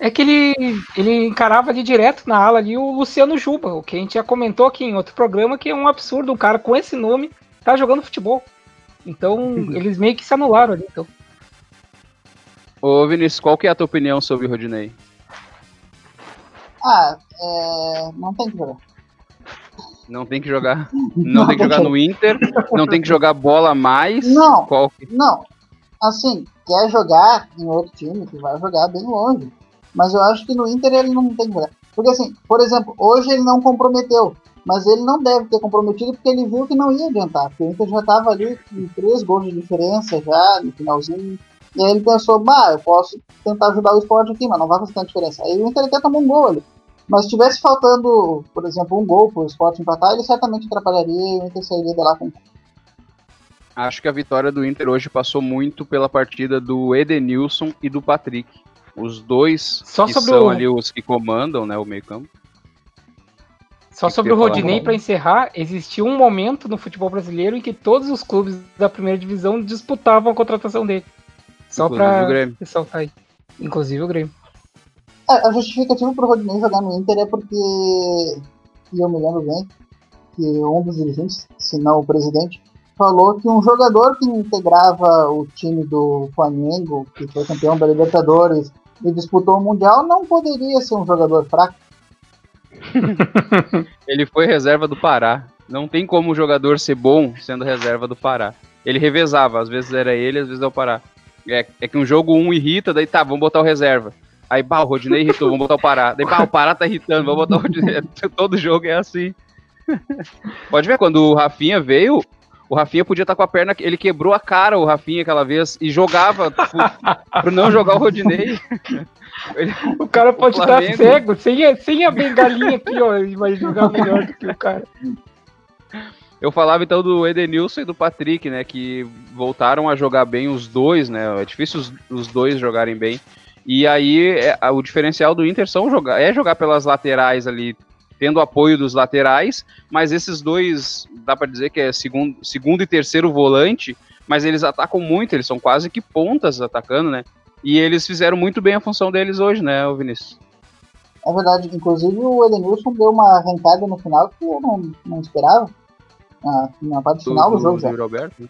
É.
É que ele, ele encarava ali direto na ala ali o Luciano Juba, o que a gente já comentou aqui em outro programa, que é um absurdo, um cara com esse nome tá jogando futebol. Então, eles meio que se anularam ali. Então.
Ô, Vinícius, qual que é a tua opinião sobre o Rodinei?
Ah, é, não tem que jogar.
Não tem que jogar. Não tem que jogar no Inter, não tem que jogar bola mais.
Não. Não, assim, quer jogar em outro time, que vai jogar bem longe. Mas eu acho que no Inter ele não tem que jogar. Porque assim, por exemplo, hoje ele não comprometeu. Mas ele não deve ter comprometido porque ele viu que não ia adiantar. Porque o Inter já estava ali com três gols de diferença já no finalzinho. E aí ele pensou, bah, eu posso tentar ajudar o esporte aqui, mas não vai fazer tanta diferença. Aí o Inter até tomou um gol ali. Mas se tivesse faltando, por exemplo, um gol pro esporte empatar, ele certamente atrapalharia e o Inter sairia de lá com
Acho que a vitória do Inter hoje passou muito pela partida do Edenilson e do Patrick. Os dois
Só
que
sobre
são
o-
ali os que comandam né, o meio-campo.
Só
Que
sobre
que
o Rodinei, para encerrar, existiu um momento no futebol brasileiro em que todos os clubes da primeira divisão disputavam a contratação dele. Só
Inclusive o
para
Grêmio.
ressaltar aí. Inclusive o Grêmio.
É, a justificativa pro Rodinei jogar no Inter é porque, e eu me lembro bem, que um dos dirigentes, se não o presidente, falou que um jogador que integrava o time do Flamengo, que foi campeão da Libertadores e disputou o Mundial, não poderia ser um jogador fraco.
Ele foi reserva do Pará. Não tem como o jogador ser bom sendo reserva do Pará. Ele revezava, às vezes era ele, às vezes é o Pará. É, é que um jogo um irrita, daí tá, vamos botar o reserva. Aí, bah, o Rodinei irritou, vamos botar o Pará. Daí, bah, o Pará tá irritando, vamos botar o Rodinei. Todo jogo é assim. Pode ver, quando o Rafinha veio, o Rafinha podia estar com a perna, ele quebrou a cara, o Rafinha, aquela vez, e jogava para não jogar o Rodinei.
O cara pode estar
Flamengo.
cego, sem a, sem a bengalinha aqui, ó. Ele vai jogar melhor do que o cara.
Eu falava então do Edenilson e do Patrick, né? Que voltaram a jogar bem os dois, né? É difícil os, os dois jogarem bem. E aí é, o diferencial do Inter são jogar, é jogar pelas laterais ali, tendo apoio dos laterais, mas esses dois, dá pra dizer que é segundo, segundo e terceiro volante, mas eles atacam muito, eles são quase que pontas atacando, né? E eles fizeram muito bem a função deles hoje, né, Vinícius?
É verdade, inclusive o Edenilson deu uma arrancada no final que eu não, não esperava. Na, na parte final do, jogo já.
Né?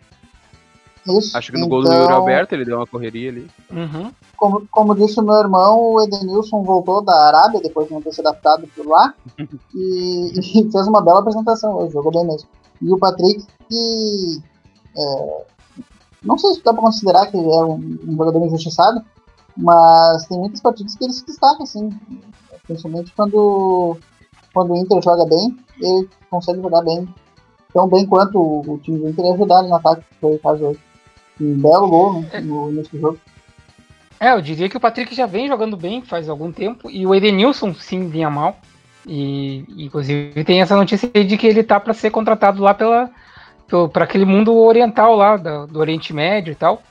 Isso.
Acho que no gol do
Então,
Yuri Alberto ele deu uma correria ali.
Uhum.
como, como disse o meu irmão, o Edenilson voltou da Arábia depois de não ter se adaptado por lá e, e fez uma bela apresentação hoje, jogou bem mesmo. E o Patrick, que é, não sei se dá pra considerar que ele é um, um jogador injustiçado, mas tem muitas partidas que ele se destaca, assim, principalmente quando, quando o Inter joga bem, ele consegue jogar bem, tão bem quanto o, o time do Inter ajudar no ataque, que foi o caso hoje. Um belo gol no, no do jogo.
É, eu diria que o Patrick já vem jogando bem faz algum tempo e o Edenilson sim vinha mal. E inclusive tem essa notícia aí de que ele tá para ser contratado lá pela para aquele mundo oriental lá da- do Oriente Médio e tal.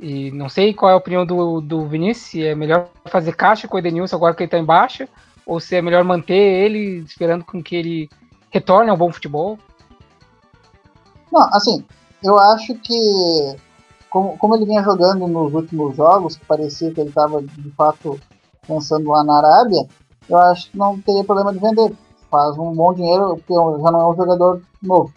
E não sei qual é a opinião do, do Vinícius, se é melhor fazer caixa com o Edenilson agora que ele tá em baixa, ou se é melhor manter ele esperando com que ele retorne ao bom futebol.
Não, assim, eu acho que como, como ele vinha jogando nos últimos jogos, que parecia que ele estava de fato pensando lá na Arábia, eu acho que não teria problema de vender. Faz um bom dinheiro, porque já não é um jogador novo.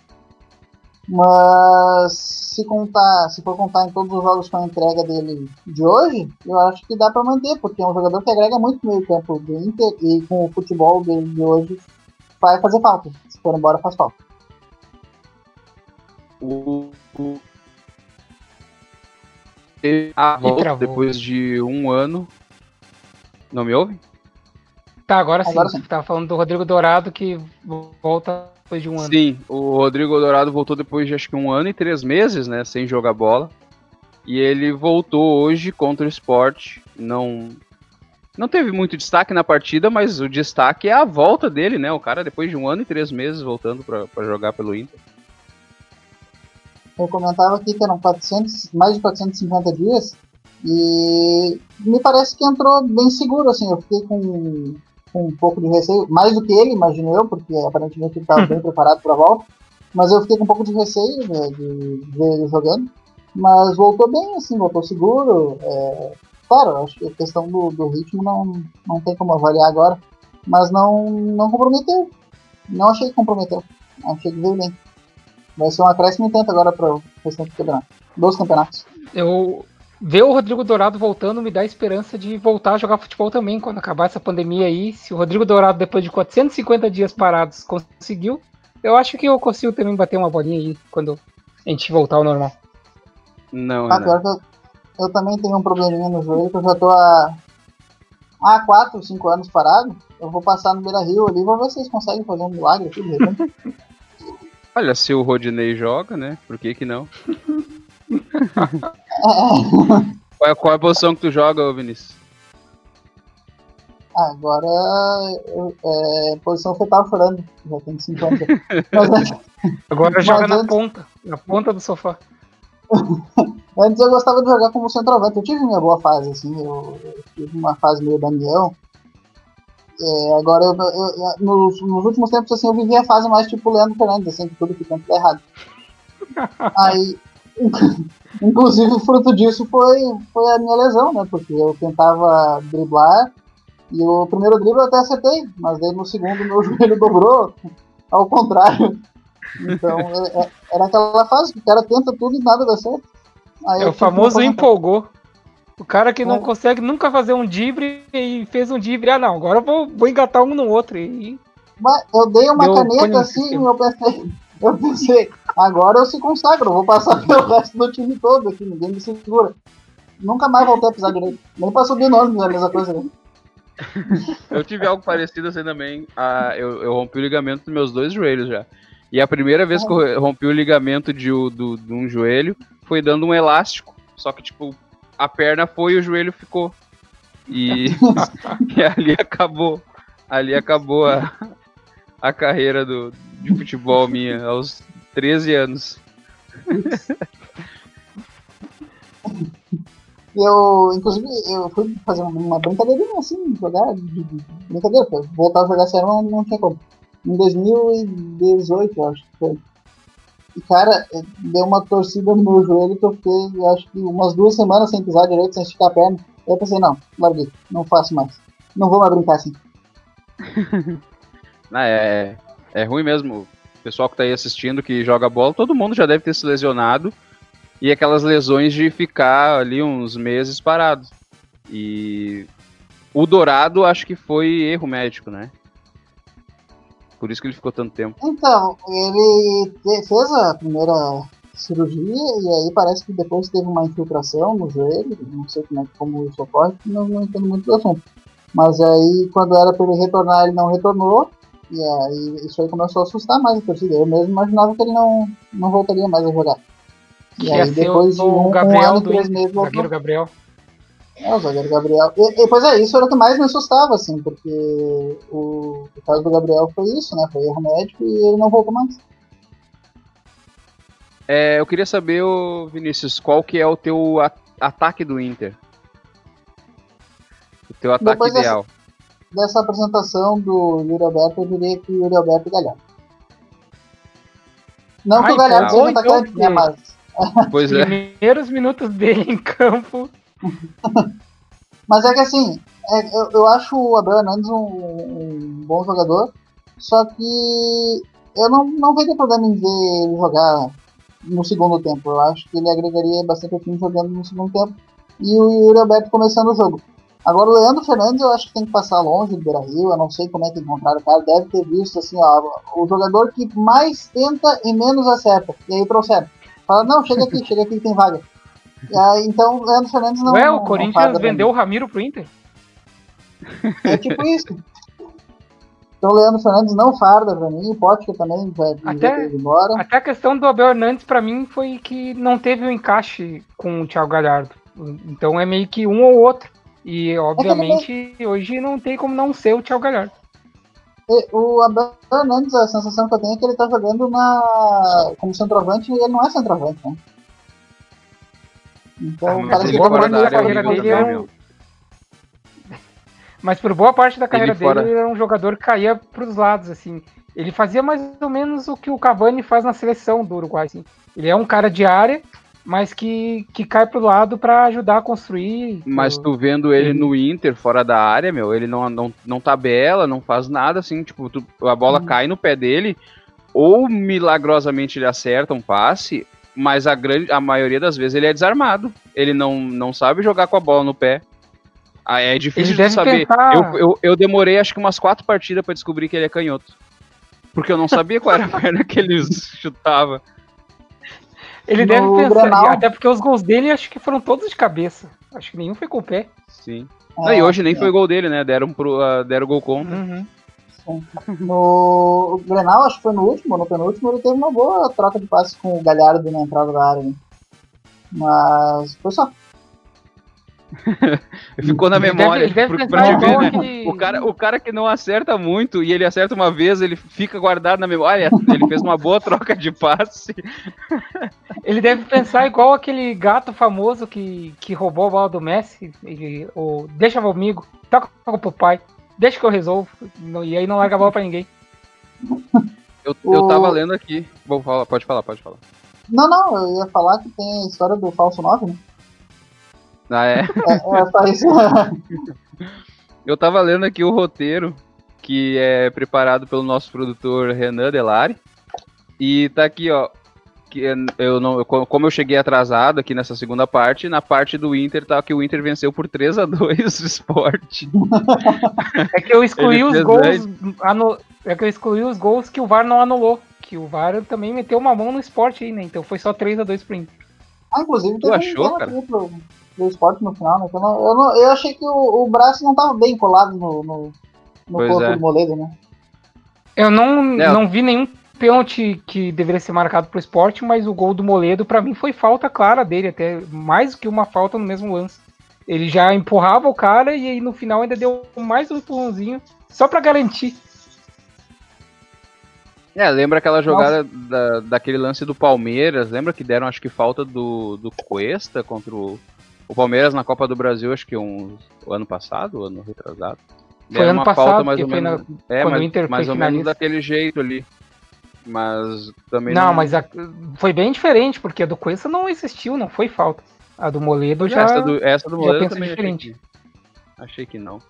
Mas se contar, se for contar em todos os jogos com a entrega dele de hoje, eu acho que dá para manter, porque é um jogador que agrega muito no meio campo do Inter e com o futebol dele de hoje vai fazer falta. Se for embora, faz falta.
A volta depois de um ano. Não me ouve?
Tá, agora sim. Agora sim. Você tava falando do Rodrigo Dourado que volta depois de um ano.
Sim, o Rodrigo Dourado voltou depois de acho que um ano e três meses, né? Sem jogar bola. E ele voltou hoje contra o esporte. Não. Não teve muito destaque na partida, mas o destaque é a volta dele, né? O cara, depois de um ano e três meses, voltando para jogar pelo Inter.
Eu comentava aqui que eram 400, mais de 450 dias. E me parece que entrou bem seguro, assim. Eu fiquei com com um pouco de receio, mais do que ele, imagino eu, porque aparentemente ele estava bem preparado para a volta. Mas eu fiquei com um pouco de receio né, de, ver ele jogando. Mas voltou bem, assim, voltou seguro. É, claro, acho que a questão do, do, ritmo não, não tem como avaliar agora. Mas não, não comprometeu. Não achei que comprometeu. Achei que veio bem. Vai ser um acréscimo tanto agora para o restante do campeonato. Dois campeonatos.
Eu, ver o Rodrigo Dourado voltando me dá esperança de voltar a jogar futebol também quando acabar essa pandemia aí. Se o Rodrigo Dourado, depois de 450 dias parados, conseguiu, eu acho que eu consigo também bater uma bolinha aí quando a gente voltar ao normal.
Não, ah, não.
Eu, eu, também tenho um probleminha no joelho, que eu já tô há, há 4, 5 anos parado. Eu vou passar no Beira Rio ali, vou ver se vocês conseguem fazer um milagre aqui de repente.
Olha, se o Rodinei joga, né? Por que que não? qual, é, qual é a posição que tu joga, Vinícius?
Agora, é, posição fetal chorando. Já tem 5 anos. Mas,
Agora joga na ponta, na ponta do sofá.
antes eu gostava de jogar como centroavante. Eu tive minha boa fase, assim. Eu, eu tive uma fase meio Daniel. É, agora, eu, eu, nos, nos, últimos tempos, assim, eu vivi a fase mais tipo Leandro Fernandes, assim, que tudo fica errado. Aí, Inclusive, fruto disso foi, foi a minha lesão, né? Porque eu tentava driblar e o primeiro drible eu até acertei, mas daí no segundo meu joelho dobrou, ao contrário. Então, é, é, era aquela fase que o cara tenta tudo e nada dá certo.
Aí é o famoso empolgou. O cara que não é. consegue nunca fazer um drible e fez um drible, ah não, agora eu vou, vou engatar um no outro. E...
Mas eu dei uma Deu caneta assim e eu pensei, eu pensei, agora eu se consagro, vou passar pelo resto do time todo aqui, ninguém me segura. Nunca mais voltei a pisar direito. Nem pra subir nome, é a mesma coisa. Né?
eu tive algo parecido assim também. Ah, eu, eu rompi o ligamento dos meus dois joelhos já. E a primeira vez que eu rompi o ligamento de, do, de um joelho foi dando um elástico. Só que, tipo, a perna foi e o joelho ficou. E, e ali acabou. Ali acabou a, a carreira do, de futebol minha aos 13 anos.
Eu, inclusive, eu fui fazer uma brincadeirinha assim, jogar, brincadeira, voltar a jogar sério não, não tinha como. Em 2018, eu acho que foi. E, cara, deu uma torcida no joelho que eu fiquei, acho que umas duas semanas sem pisar direito, sem esticar a perna. Aí eu pensei, não, larguei, não faço mais. Não vou mais brincar assim.
ah, é, é ruim mesmo. O pessoal que tá aí assistindo, que joga bola, todo mundo já deve ter se lesionado. E aquelas lesões de ficar ali uns meses parado. E o Dourado acho que foi erro médico, né? Por isso que ele ficou tanto tempo.
Então, ele fez a primeira cirurgia e aí parece que depois teve uma infiltração no joelho, não sei como, é, como isso ocorre, não, não entendo muito do assunto. Mas aí, quando era para ele retornar, ele não retornou, e aí isso aí começou a assustar mais a torcida. Eu mesmo imaginava que ele não, não voltaria mais a jogar.
E aí depois de um, Gabriel um ano, três meses, zagueiro Gabriel.
É, o zagueiro Gabriel. E, e, pois é, isso era o que mais me assustava, assim, porque o, o caso do Gabriel foi isso, né? Foi erro médico e ele não voltou mais.
É, eu queria saber, Vinícius, qual que é o teu ataque do Inter? O teu ataque Depois ideal. Dessa
dessa apresentação do Yuri Alberto, eu diria que Yuri Alberto e Galhardo. Não Ai, que o Galhardo seja então, atacante, né, mas...
Pois é. Primeiros minutos dele em campo.
mas é que assim, é, eu, eu, acho o Abel Hernandes um, um, bom jogador, só que eu não, não vejo problema em ver ele jogar no segundo tempo. Eu acho que ele agregaria bastante o time jogando no segundo tempo e o Yuri Alberto começando o jogo. Agora o Leandro Fernandes eu acho que tem que passar longe do Beira Rio, eu não sei como é que encontraram o cara, deve ter visto assim, ó, o jogador que mais tenta e menos acerta. E aí trouxeram. Fala, não, chega aqui, chega aqui tem vaga. Aí, então o Leandro Fernandes não.
Ué, o Corinthians vendeu o Ramiro pro Inter?
É tipo isso. Então o Leandro Fernandes não farda pra mim, o Potker também já,
até, já embora. Até a questão do Abel Hernandes pra mim foi que não teve o um encaixe com o Thiago Galhardo. Então é meio que um ou outro. E obviamente é hoje não tem como não ser o Thiago Galhardo.
O Abel Hernandes, a sensação que eu tenho é que ele tá jogando na como centroavante e ele não é centroavante, né?
Então, ah, boa parte da carreira dele é um... Mas por boa parte da carreira ele dele, fora... ele era um jogador que caía pros lados, assim. Ele fazia mais ou menos o que o Cavani faz na seleção do Uruguai, assim. Ele é um cara de área mas que, que cai pro lado para ajudar a construir.
Mas tu vendo ele no Inter, fora da área, meu, ele não, não, não tabela, não faz nada assim, tipo, tu, a bola hum. cai no pé dele, ou milagrosamente ele acerta um passe, mas a, grande, a maioria das vezes ele é desarmado. Ele não, não sabe jogar com a bola no pé. Ah, é difícil de saber. Eu, eu, eu demorei acho que umas quatro partidas para descobrir que ele é canhoto. Porque eu não sabia qual era a perna que ele chutava.
Ele deve pensar, Grenal. até porque os gols dele acho que foram todos de cabeça. Acho que nenhum foi com o pé.
Sim. É, e hoje nem é. foi gol dele, né? Deram, pro, uh, deram gol contra. Uhum.
No Grenal, acho que foi no último, no penúltimo, ele teve uma boa troca de passes com o Galhardo na entrada da área. Né? Mas foi só.
Ficou na memória. Ele deve, ele deve ver, né? o, cara, o cara que não acerta muito e ele acerta uma vez, ele fica guardado na memória. Ele fez uma boa troca de passe.
Ele deve pensar igual aquele gato famoso que, que roubou a bola do Messi. E, ou, deixa comigo, toca pro pai, deixa que eu resolvo. E aí não larga a bola pra ninguém.
Eu, eu tava lendo aqui. Vou falar, pode falar, pode falar.
Não, não, eu ia falar que tem a história do falso 9, né?
Ah, é? é, é isso. Eu tava lendo aqui o roteiro, que é preparado pelo nosso produtor Renan Delari. E tá aqui, ó. Que eu não, eu, como eu cheguei atrasado aqui nessa segunda parte, na parte do Inter tá que o Inter venceu por 3 a 2 o Sport.
É que eu excluí os gols. Anu, é que eu excluí os gols que o VAR não anulou. Que o VAR também meteu uma mão no esporte aí, né? Então foi só 3 a 2 pro Inter.
Ah, inclusive, tu achou, cara? Pro, do esporte no final, né? Eu, não, eu, não, eu achei que o, o, braço não tava bem colado no, no, no corpo é. do Moledo, né?
Eu não, é. não vi nenhum pênalti que deveria ser marcado pro esporte, mas o gol do Moledo, para mim, foi falta clara dele, até mais que uma falta no mesmo lance. Ele já empurrava o cara e aí no final ainda deu mais um empurrãozinho, só para garantir.
É, lembra aquela jogada da, daquele lance do Palmeiras? Lembra que deram, acho que, falta do, do Cuesta contra o, o Palmeiras na Copa do Brasil, acho que um, o ano passado, ano retrasado.
Foi ano passado, falta mais ou menos,
na, é, o Inter mais ou menos daquele jeito ali. Mas também
não. Não, mas a, foi bem diferente, porque a do Cuesta não existiu, não foi falta. A do Moledo já.
Essa do, essa do Moledo também diferente. Achei que, achei que não.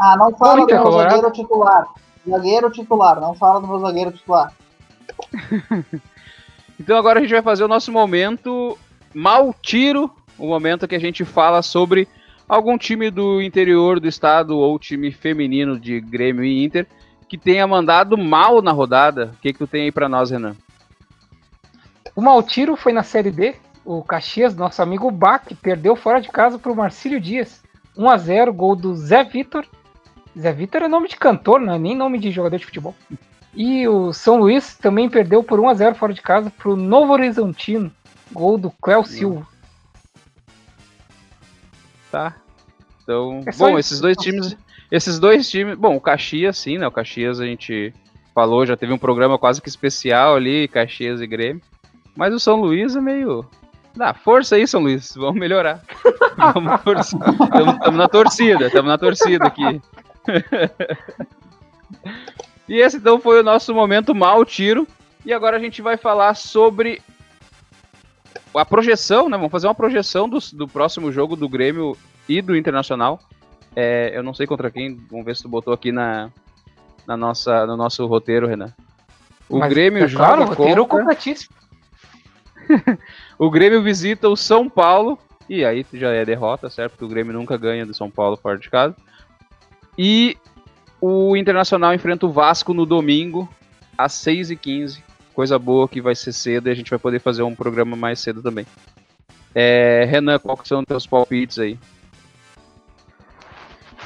Ah, não fala do meu zagueiro titular. Zagueiro titular, não fala do meu zagueiro titular.
então agora a gente vai fazer o nosso momento mal tiro o momento que a gente fala sobre algum time do interior do estado ou time feminino de Grêmio e Inter que tenha mandado mal na rodada. O que, que tu tem aí para nós, Renan?
O mal tiro foi na Série D. O Caxias, nosso amigo Bach, perdeu fora de casa para o Marcílio Dias. 1 a 0 gol do Zé Vitor. Zé Vitor é nome de cantor, não é nem nome de jogador de futebol. E o São Luís também perdeu por 1 a 0 fora de casa para o Novo Horizontino. Gol do Cléo Silva.
Tá. Então, é bom, esses dois times, esses dois times, bom, o Caxias sim, né? O Caxias a gente falou, já teve um programa quase que especial ali, Caxias e Grêmio. Mas o São Luís é meio Dá, força aí, São Luís, vamos melhorar. Estamos na torcida, estamos na torcida aqui. e esse então foi o nosso momento mal tiro. E agora a gente vai falar sobre a projeção, né? Vamos fazer uma projeção do, do próximo jogo do Grêmio e do Internacional. É, eu não sei contra quem, vamos ver se tu botou aqui na, na nossa, no nosso roteiro, Renan.
O Mas, Grêmio é joga claro, roteiro contra...
o Grêmio visita o São Paulo. E aí já é derrota, certo? Porque o Grêmio nunca ganha do São Paulo fora de casa. E o Internacional enfrenta o Vasco no domingo, às 6h15. Coisa boa que vai ser cedo e a gente vai poder fazer um programa mais cedo também. É, Renan, qual são os teus palpites aí?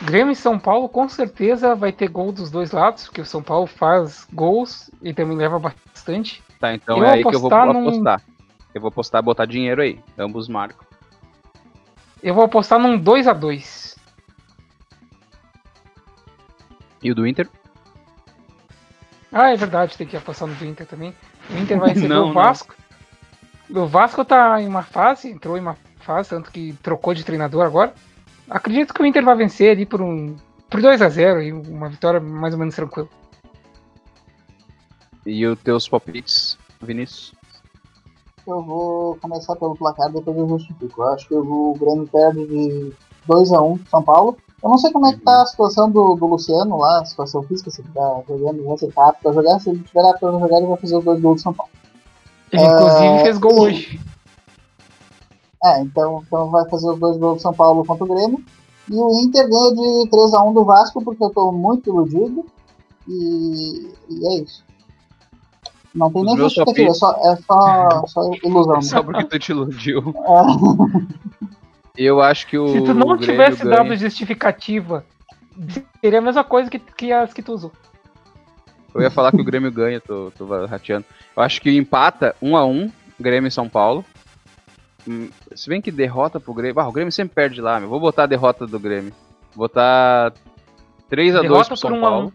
Grêmio e São Paulo com certeza vai ter gol dos dois lados, porque o São Paulo faz gols e também leva bastante.
Tá, então eu é aí que eu vou apostar. Num... Eu vou apostar, botar dinheiro aí. Ambos marcam.
Eu vou apostar num 2 a 2
E o do Inter?
Ah, é verdade, tem que apostar no do Inter também. O Inter vai receber não, o Vasco. Não. O Vasco tá em uma fase, entrou em uma fase, tanto que trocou de treinador agora. Acredito que o Inter vai vencer ali por um por 2 a 0 e uma vitória mais ou menos tranquila.
E os teus palpites, Vinícius?
Eu vou começar pelo placar, depois eu justifico. Eu acho que o Grêmio perde de 2 a 1 São Paulo. Eu não sei como é que tá a situação do, do Luciano lá, a situação física, se ele tá jogando, vai ser rápido pra jogar. Se ele tiver apto pra jogar, ele vai fazer os dois gols do São Paulo.
Ele, inclusive, fez gol hoje.
É, então, então vai fazer os dois gols do São Paulo contra o Grêmio. E o Inter ganha de 3x1 do Vasco, porque eu tô muito iludido. E, e é isso. Não tem nem justificativa, é só, é só, só ilusão.
Só porque tu te iludiu. É. Eu acho que o.
Se tu não tivesse ganha. dado justificativa, seria a mesma coisa que, que as que tu usou.
Eu ia falar que o Grêmio ganha, tô, tô rateando. Eu acho que empata 1 a 1 Grêmio e São Paulo. Se bem que derrota pro Grêmio. Ah, o Grêmio sempre perde lá, meu. Vou botar a derrota do Grêmio. Vou botar 3x2 pro São Paulo.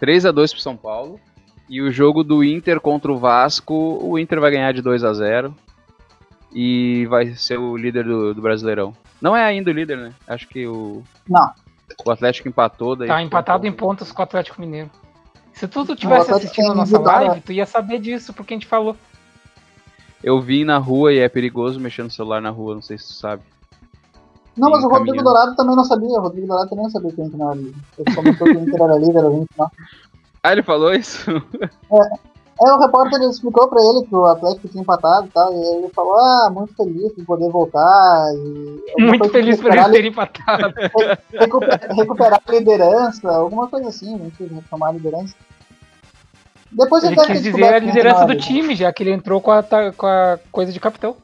3x2 pro São Paulo. E o jogo do Inter contra o Vasco, o Inter vai ganhar de 2 a 0 E vai ser o líder do, do Brasileirão. Não é ainda o líder, né? Acho que o.
Não.
O Atlético empatou. Daí
tá empatado em pontos com o Atlético Mineiro. Se tu, tu tivesse assistindo a nossa live, tu ia saber disso, porque a gente falou.
Eu vi na rua e é perigoso mexer no celular na rua, não sei se tu sabe.
Não, mas o Rodrigo Dourado também não sabia. O Rodrigo Dourado também não sabia que o Inter era líder. Ele comentou que o Inter era.
Ah, ele falou isso?
É, é o repórter explicou pra ele que o Atlético tinha empatado e tal, e ele falou, ah, muito feliz por poder voltar.
muito feliz por ele ter empatado.
Recuperar, recuperar a liderança, alguma coisa assim? Retomar a liderança.
Depois ele quis dizer a liderança do time, já que ele entrou com a, com a coisa de capitão.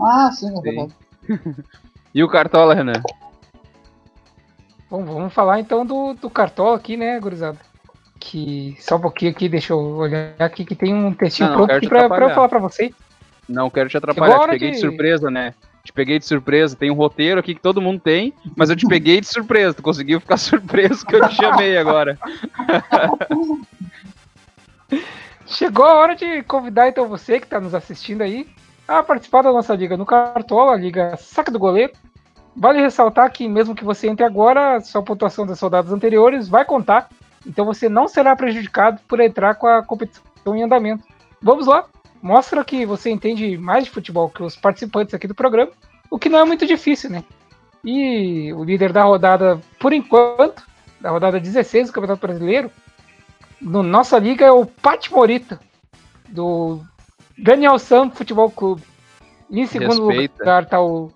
Ah, sim, é verdade.
e o Cartola, Renan?
Bom, vamos falar então do, do Cartola aqui, né, gurizada? Que só um pouquinho aqui, deixa eu olhar aqui, que tem um textinho não, pronto aqui pra, pra, eu falar pra vocês.
Não quero te atrapalhar, te peguei de... de surpresa, né? Te peguei de surpresa, tem um roteiro aqui que todo mundo tem, mas eu te peguei de surpresa, tu conseguiu ficar surpreso que eu te chamei agora.
Chegou a hora de convidar então você que está nos assistindo aí a participar da nossa liga no Cartola, a liga Saca do Goleiro. Vale ressaltar que mesmo que você entre agora, sua pontuação das soldados anteriores vai contar, então você não será prejudicado por entrar com a competição em andamento. Vamos lá, mostra que você entende mais de futebol que os participantes aqui do programa, o que não é muito difícil, né? E o líder da rodada, por enquanto, da rodada 16 do Campeonato Brasileiro, no nossa liga é o Pat Morita, do Daniel Sam Futebol Clube. Em segundo Respeita. lugar está o.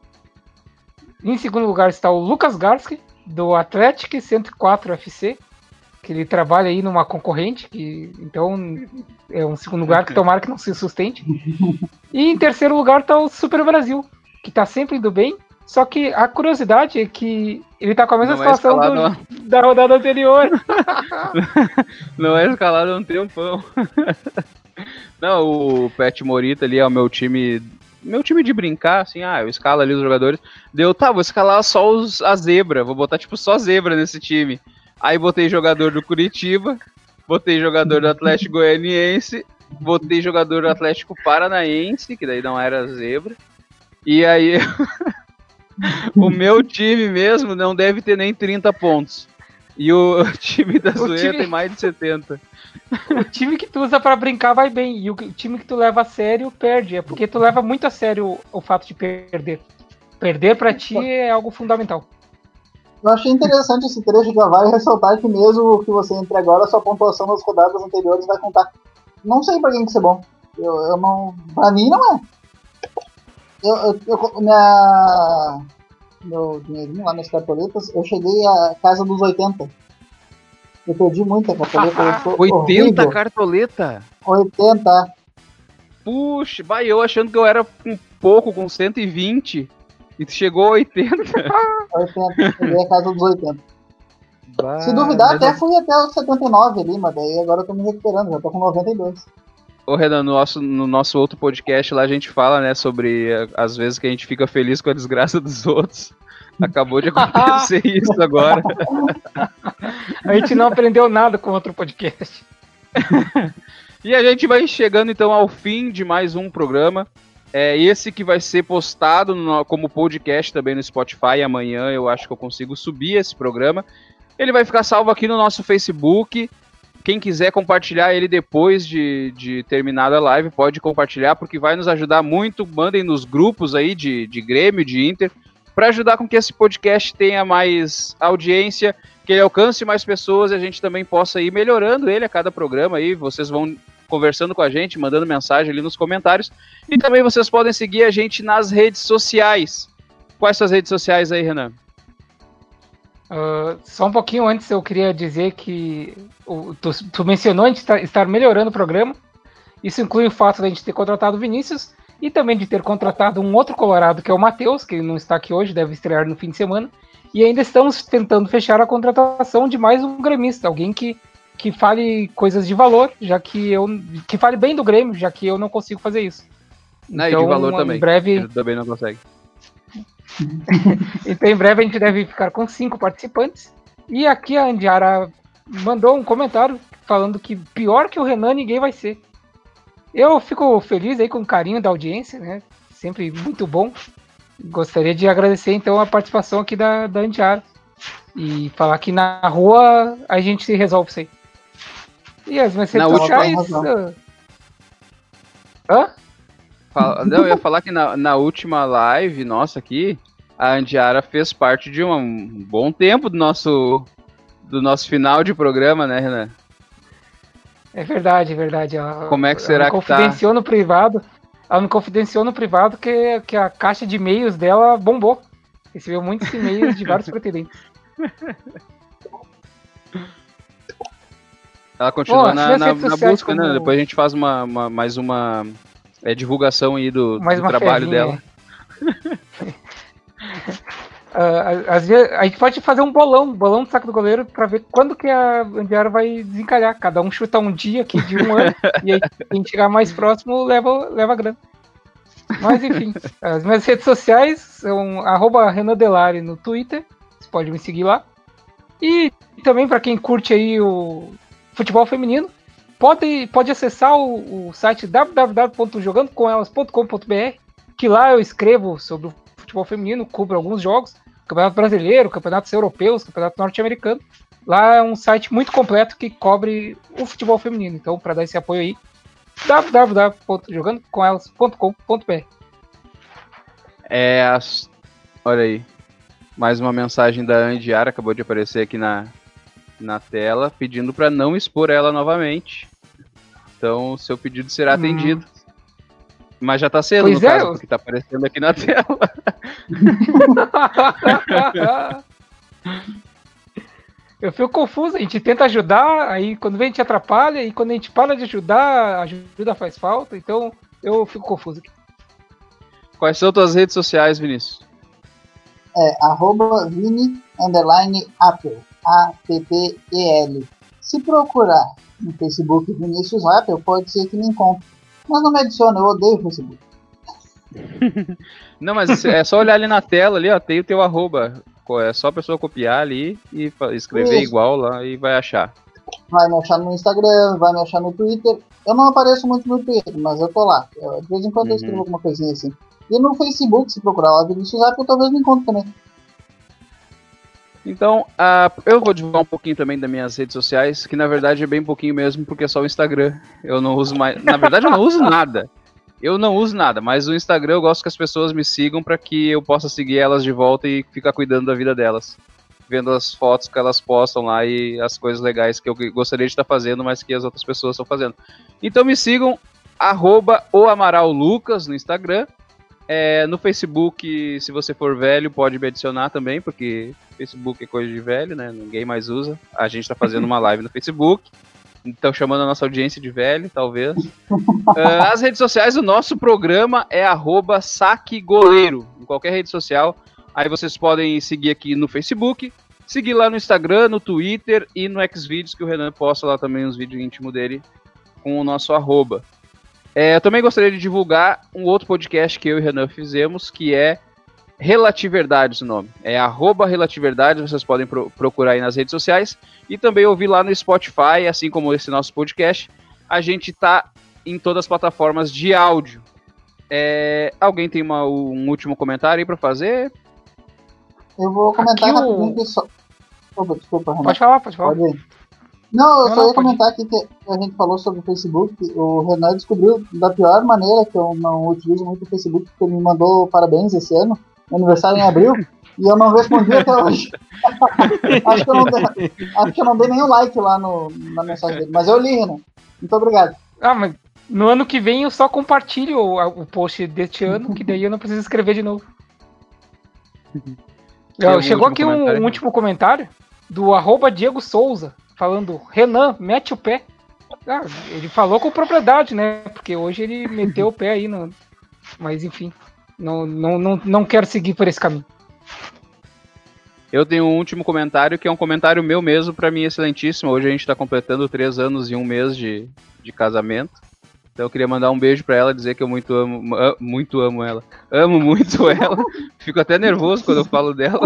Em segundo lugar está o Lucas Garski, do Atlético 104 FC, que ele trabalha aí numa concorrente, que então é um segundo lugar que tomara que não se sustente. E em terceiro lugar está o Super Brasil, que está sempre indo bem, só que a curiosidade é que ele tá com a mesma não é situação é do, da rodada anterior.
não é escalado há um tempão. não, o Pet Morita ali é o meu time. Meu time de brincar, assim, ah, eu escalo ali os jogadores. Deu, tá, vou escalar só os, a zebra, vou botar tipo só zebra nesse time. Aí botei jogador do Curitiba, botei jogador do Atlético Goianiense, botei jogador do Atlético Paranaense, que daí não era zebra. E aí o meu time mesmo não deve ter nem 30 pontos. E o time da o zoeira time... tem mais de 70.
O time que tu usa para brincar vai bem. E o time que tu leva a sério perde. É porque tu leva muito a sério o fato de perder. Perder para ti é algo fundamental.
Eu achei interessante esse trecho gravar e ressaltar que mesmo que você entre agora, sua pontuação nas rodadas anteriores vai contar. Não sei pra quem que isso é bom. Eu, eu não. Pra mim não é. Eu, eu, eu minha. Meu dinheirinho lá nas cartoletas, eu cheguei à casa dos 80. Eu perdi muita cartoleta. eu sou
80
horrível.
cartoleta?
80.
Puxa, vai, eu achando que eu era com pouco, com 120. E chegou a 80.
80. Cheguei à casa dos 80.
Bah,
Se duvidar, até fui até os 79 ali, mas daí agora eu tô me recuperando, já tô com 92.
Ô, Renan, no nosso, no nosso outro podcast lá a gente fala, né, sobre eh, as vezes que a gente fica feliz com a desgraça dos outros. Acabou de acontecer isso agora.
A gente não aprendeu nada com outro podcast.
E a gente vai chegando então ao fim de mais um programa. É esse que vai ser postado no- como podcast também no Spotify. Amanhã eu acho que eu consigo subir esse programa. Ele vai ficar salvo aqui no nosso Facebook. Quem quiser compartilhar ele depois de, de terminada a live, pode compartilhar, porque vai nos ajudar muito. Mandem nos grupos aí de, de Grêmio, de Inter, para ajudar com que esse podcast tenha mais audiência, que ele alcance mais pessoas e a gente também possa ir melhorando ele a cada programa aí. Vocês vão conversando com a gente, mandando mensagem ali nos comentários. E também vocês podem seguir a gente nas redes sociais. Quais suas redes sociais aí, Renan?
Ah, só um pouquinho antes eu queria dizer que o- tu, tu mencionou a gente tá- estar melhorando o programa. Isso inclui o fato de a gente ter contratado o Vinícius e também de ter contratado um outro Colorado, que é o Matheus, que não está aqui hoje, deve estrear no fim de semana. E ainda estamos tentando fechar a contratação de mais um gremista, alguém que, que fale coisas de valor, já que eu. que fale bem do Grêmio, já que eu não consigo fazer isso.
Ah, e de valor
em
também.
breve,
Ele também não consegue.
então, em breve a gente deve ficar com cinco participantes. E aqui a Andiara mandou um comentário falando que pior que o Renan ninguém vai ser. Eu fico feliz aí com o carinho da audiência, né? Sempre muito bom. Gostaria de agradecer então a participação aqui da, da Andiara. E falar que na rua a gente se resolve isso aí. E as minhas redes sociais. ah, Hã?
Fala- Não, eu ia falar que na, na última live nossa aqui, a Andiara fez parte de um, um bom tempo do nosso do nosso final de programa, né, Renan?
É verdade, é verdade. Ela,
Como é que será que tá?
confidenciou no privado. Ela me confidenciou no privado que, que a caixa de e-mails dela bombou. Recebeu muitos e-mails de vários pretendentes.
Ela continua
Bom,
na, na, na busca, né?
como-
Depois a gente faz uma, uma- mais uma é, divulgação aí do,
Mais
do
uma
trabalho
ferrinha.
dela.
Ah, às vezes, a gente pode fazer um bolão, um bolão do saco do goleiro, pra ver quando que a Andiara vai desencalhar. Cada um chuta um dia aqui de um ano, e aí quem chegar mais próximo leva, leva a grana. Mas enfim, as minhas redes sociais são arroba Renan Delari no Twitter, você pode me seguir lá. E também para quem curte aí o futebol feminino, pode, pode acessar o, o site www.jogandocomelas.com.br, que lá eu escrevo sobre o futebol feminino, cubro alguns jogos, Campeonato Brasileiro, Campeonatos Europeus, Campeonato Norte-Americano. Lá é um site muito completo que cobre o futebol feminino. Então, para dar esse apoio aí, www.jogandocomelas.com.br.
É as... Olha aí. Mais uma mensagem da Andiara acabou de aparecer aqui na, na tela, pedindo para não expor ela novamente. Então, seu pedido será
Hum.
Mas já tá sendo,
Pois
no
é,
caso,
eu-
porque tá aparecendo aqui na tela.
Eu fico confuso, a gente tenta ajudar, aí quando vem a gente atrapalha, e quando a gente para de ajudar, a ajuda faz falta, então eu fico confuso aqui.
Quais são tuas redes sociais, Vinícius?
É arroba Vini underline Apple. A-P-P-E-L. Se procurar no Facebook Vinícius Apple, pode ser que me encontre. Mas não me adiciona, eu odeio o Facebook.
Não, mas é só olhar ali na tela, ali, ó, tem o teu arroba. É só a pessoa copiar ali e escrever
Isso.
igual lá e vai achar.
Vai me achar no Instagram, vai me achar no Twitter. Eu não apareço muito no Twitter, mas eu tô lá. Eu, de vez em quando eu
Uhum.
escrevo alguma coisinha assim. E no Facebook, se procurar lá Vinícius Apple, talvez me encontre também.
Então, ah, eu vou divulgar um pouquinho também das minhas redes sociais, que na verdade é bem pouquinho mesmo, porque é só o Instagram. Eu não uso mais. Na verdade, eu não uso nada. Eu não uso nada, mas o Instagram eu gosto que as pessoas me sigam para que eu possa seguir elas de volta e ficar cuidando da vida delas. Vendo as fotos que elas postam lá e as coisas legais que eu gostaria de estar fazendo, mas que as outras pessoas estão fazendo. Então me sigam, arroba o Amaral Lucas no Instagram. É, no Facebook, se você for velho, pode me adicionar também, porque Facebook é coisa de velho, né? Ninguém mais usa. A gente tá fazendo uma live no Facebook. Estão chamando a nossa audiência de velho, talvez. uh, as redes sociais do nosso programa é arroba saquegoleiro, em qualquer rede social. Aí vocês podem seguir aqui no Facebook, seguir lá no Instagram, no Twitter e no Xvideos, que o Renan posta lá também os vídeos íntimos dele com o nosso arroba. É, eu também gostaria de divulgar um outro podcast que eu e o Renan fizemos, que é Relativerdades o nome. É arroba Relativerdades, vocês podem pro procurar aí nas redes sociais e também ouvir lá no Spotify, assim como esse nosso podcast. A gente tá em todas as plataformas de áudio. É, alguém tem uma, um último comentário aí para fazer?
Eu vou comentar aqui rapidinho o... só. Opa, desculpa, Renan.
Pode falar, pode falar. Pode
não, eu não, só ia comentar aqui que a gente falou sobre o Facebook. O Renan descobriu da pior maneira que eu não utilizo muito o Facebook, porque ele me mandou parabéns esse ano aniversário em abril, e eu não respondi até hoje. acho, que eu não dei, acho que eu não dei nenhum like lá no, na mensagem dele, mas eu li, Renan. Muito obrigado.
Ah, mas no ano que vem eu só compartilho o, o post deste ano, que daí eu não preciso escrever de novo. Um chegou aqui um, um, último comentário do arroba Diego Souza, falando, Renan, mete o pé. Ah, ele falou com propriedade, né? Porque hoje ele meteu o pé aí, no... mas enfim. Não, não, não, não quero seguir por esse caminho.
Eu tenho um último comentário que é um comentário meu mesmo, para mim excelentíssimo. Hoje a gente está completando três anos e um mês de, de casamento. Então eu queria mandar um beijo para ela, dizer que eu muito amo, muito amo ela. Amo muito ela. Fico até nervoso quando eu falo dela.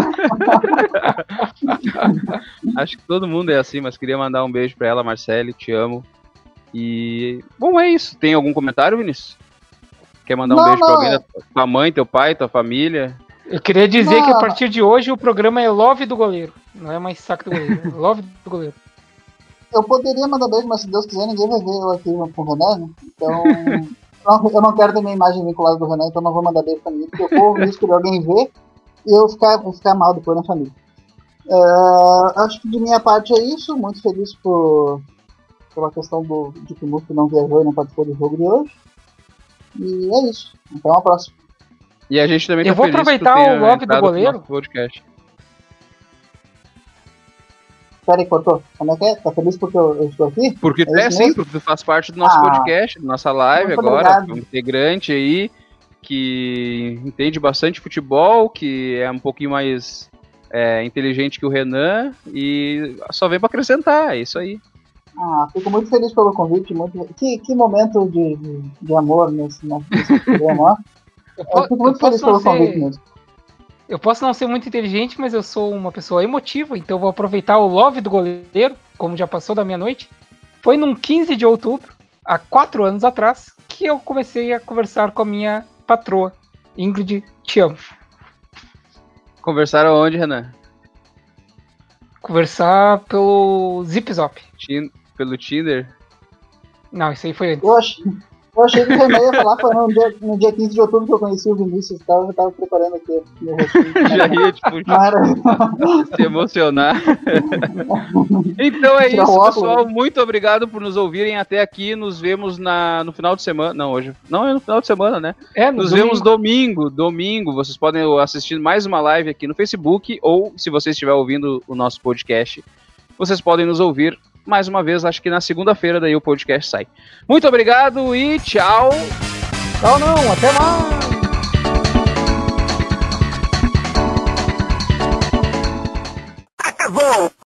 Acho que todo mundo é assim, mas queria mandar um beijo para ela, Marcele, te amo. E bom, é isso. Tem algum comentário, Vinícius? Quer mandar não, um beijo não, pra alguém? É... Tua mãe, teu pai, tua família?
Eu queria dizer não. que a partir de hoje o programa é Love do Goleiro. Não é mais saco do goleiro. É love do Goleiro.
Eu poderia mandar beijo, mas se Deus quiser, ninguém vai ver eu aqui com o Renan. Né? Então. eu não quero ter minha imagem vinculada do Renan, então não vou mandar beijo pra mim, porque eu corro o risco de alguém ver e eu ficar, vou ficar mal depois na família. Uh, acho que de minha parte é isso. Muito feliz por, pela questão do, de que o Muff não viajou e não participou do jogo de hoje. E é isso. Então, a próxima.
E a gente também
Eu
tá
vou aproveitar o log do goleiro.
Podcast.
Peraí, cortou. Como é que é? Tá feliz porque eu, eu estou aqui?
Porque é, é sim, porque tu faz parte do nosso ah, podcast, da nossa live agora. Um integrante aí que entende bastante futebol, que é um pouquinho mais é, inteligente que o Renan e só vem para acrescentar, é isso aí.
Ah, fico muito feliz pelo convite. Muito... Que, que momento de, de, de amor nesse, nesse programa. Eu, fico muito eu feliz pelo convite mesmo.
Eu posso não ser muito inteligente, mas eu sou uma pessoa emotiva, então vou aproveitar o love do goleiro, como já passou da meia-noite. Foi num 15 de outubro, há quatro anos atrás, que eu comecei a conversar com a minha patroa, Ingrid Te amo.
Conversaram onde, Renan?
Conversar pelo Zip Zop
pelo Tinder?
Não, isso aí foi antes.
Eu achei, eu achei que o Renan ia falar foi no dia, no dia 15 de outubro que eu conheci o Vinícius e tal, eu tava preparando aqui meu rostinho.
Já ia, tipo, se emocionar. então é isso, pessoal. Muito obrigado por nos ouvirem até aqui. Nos vemos na, no final de semana. Não, hoje. Não, é no final de semana, né?
É,
nos domingo. vemos domingo. Domingo. Vocês podem assistir mais uma live aqui no Facebook ou, se você estiver ouvindo o nosso podcast, vocês podem nos ouvir mais uma vez, acho que na segunda-feira daí o podcast sai. Muito obrigado e tchau.
Tchau não, até mais. Acabou.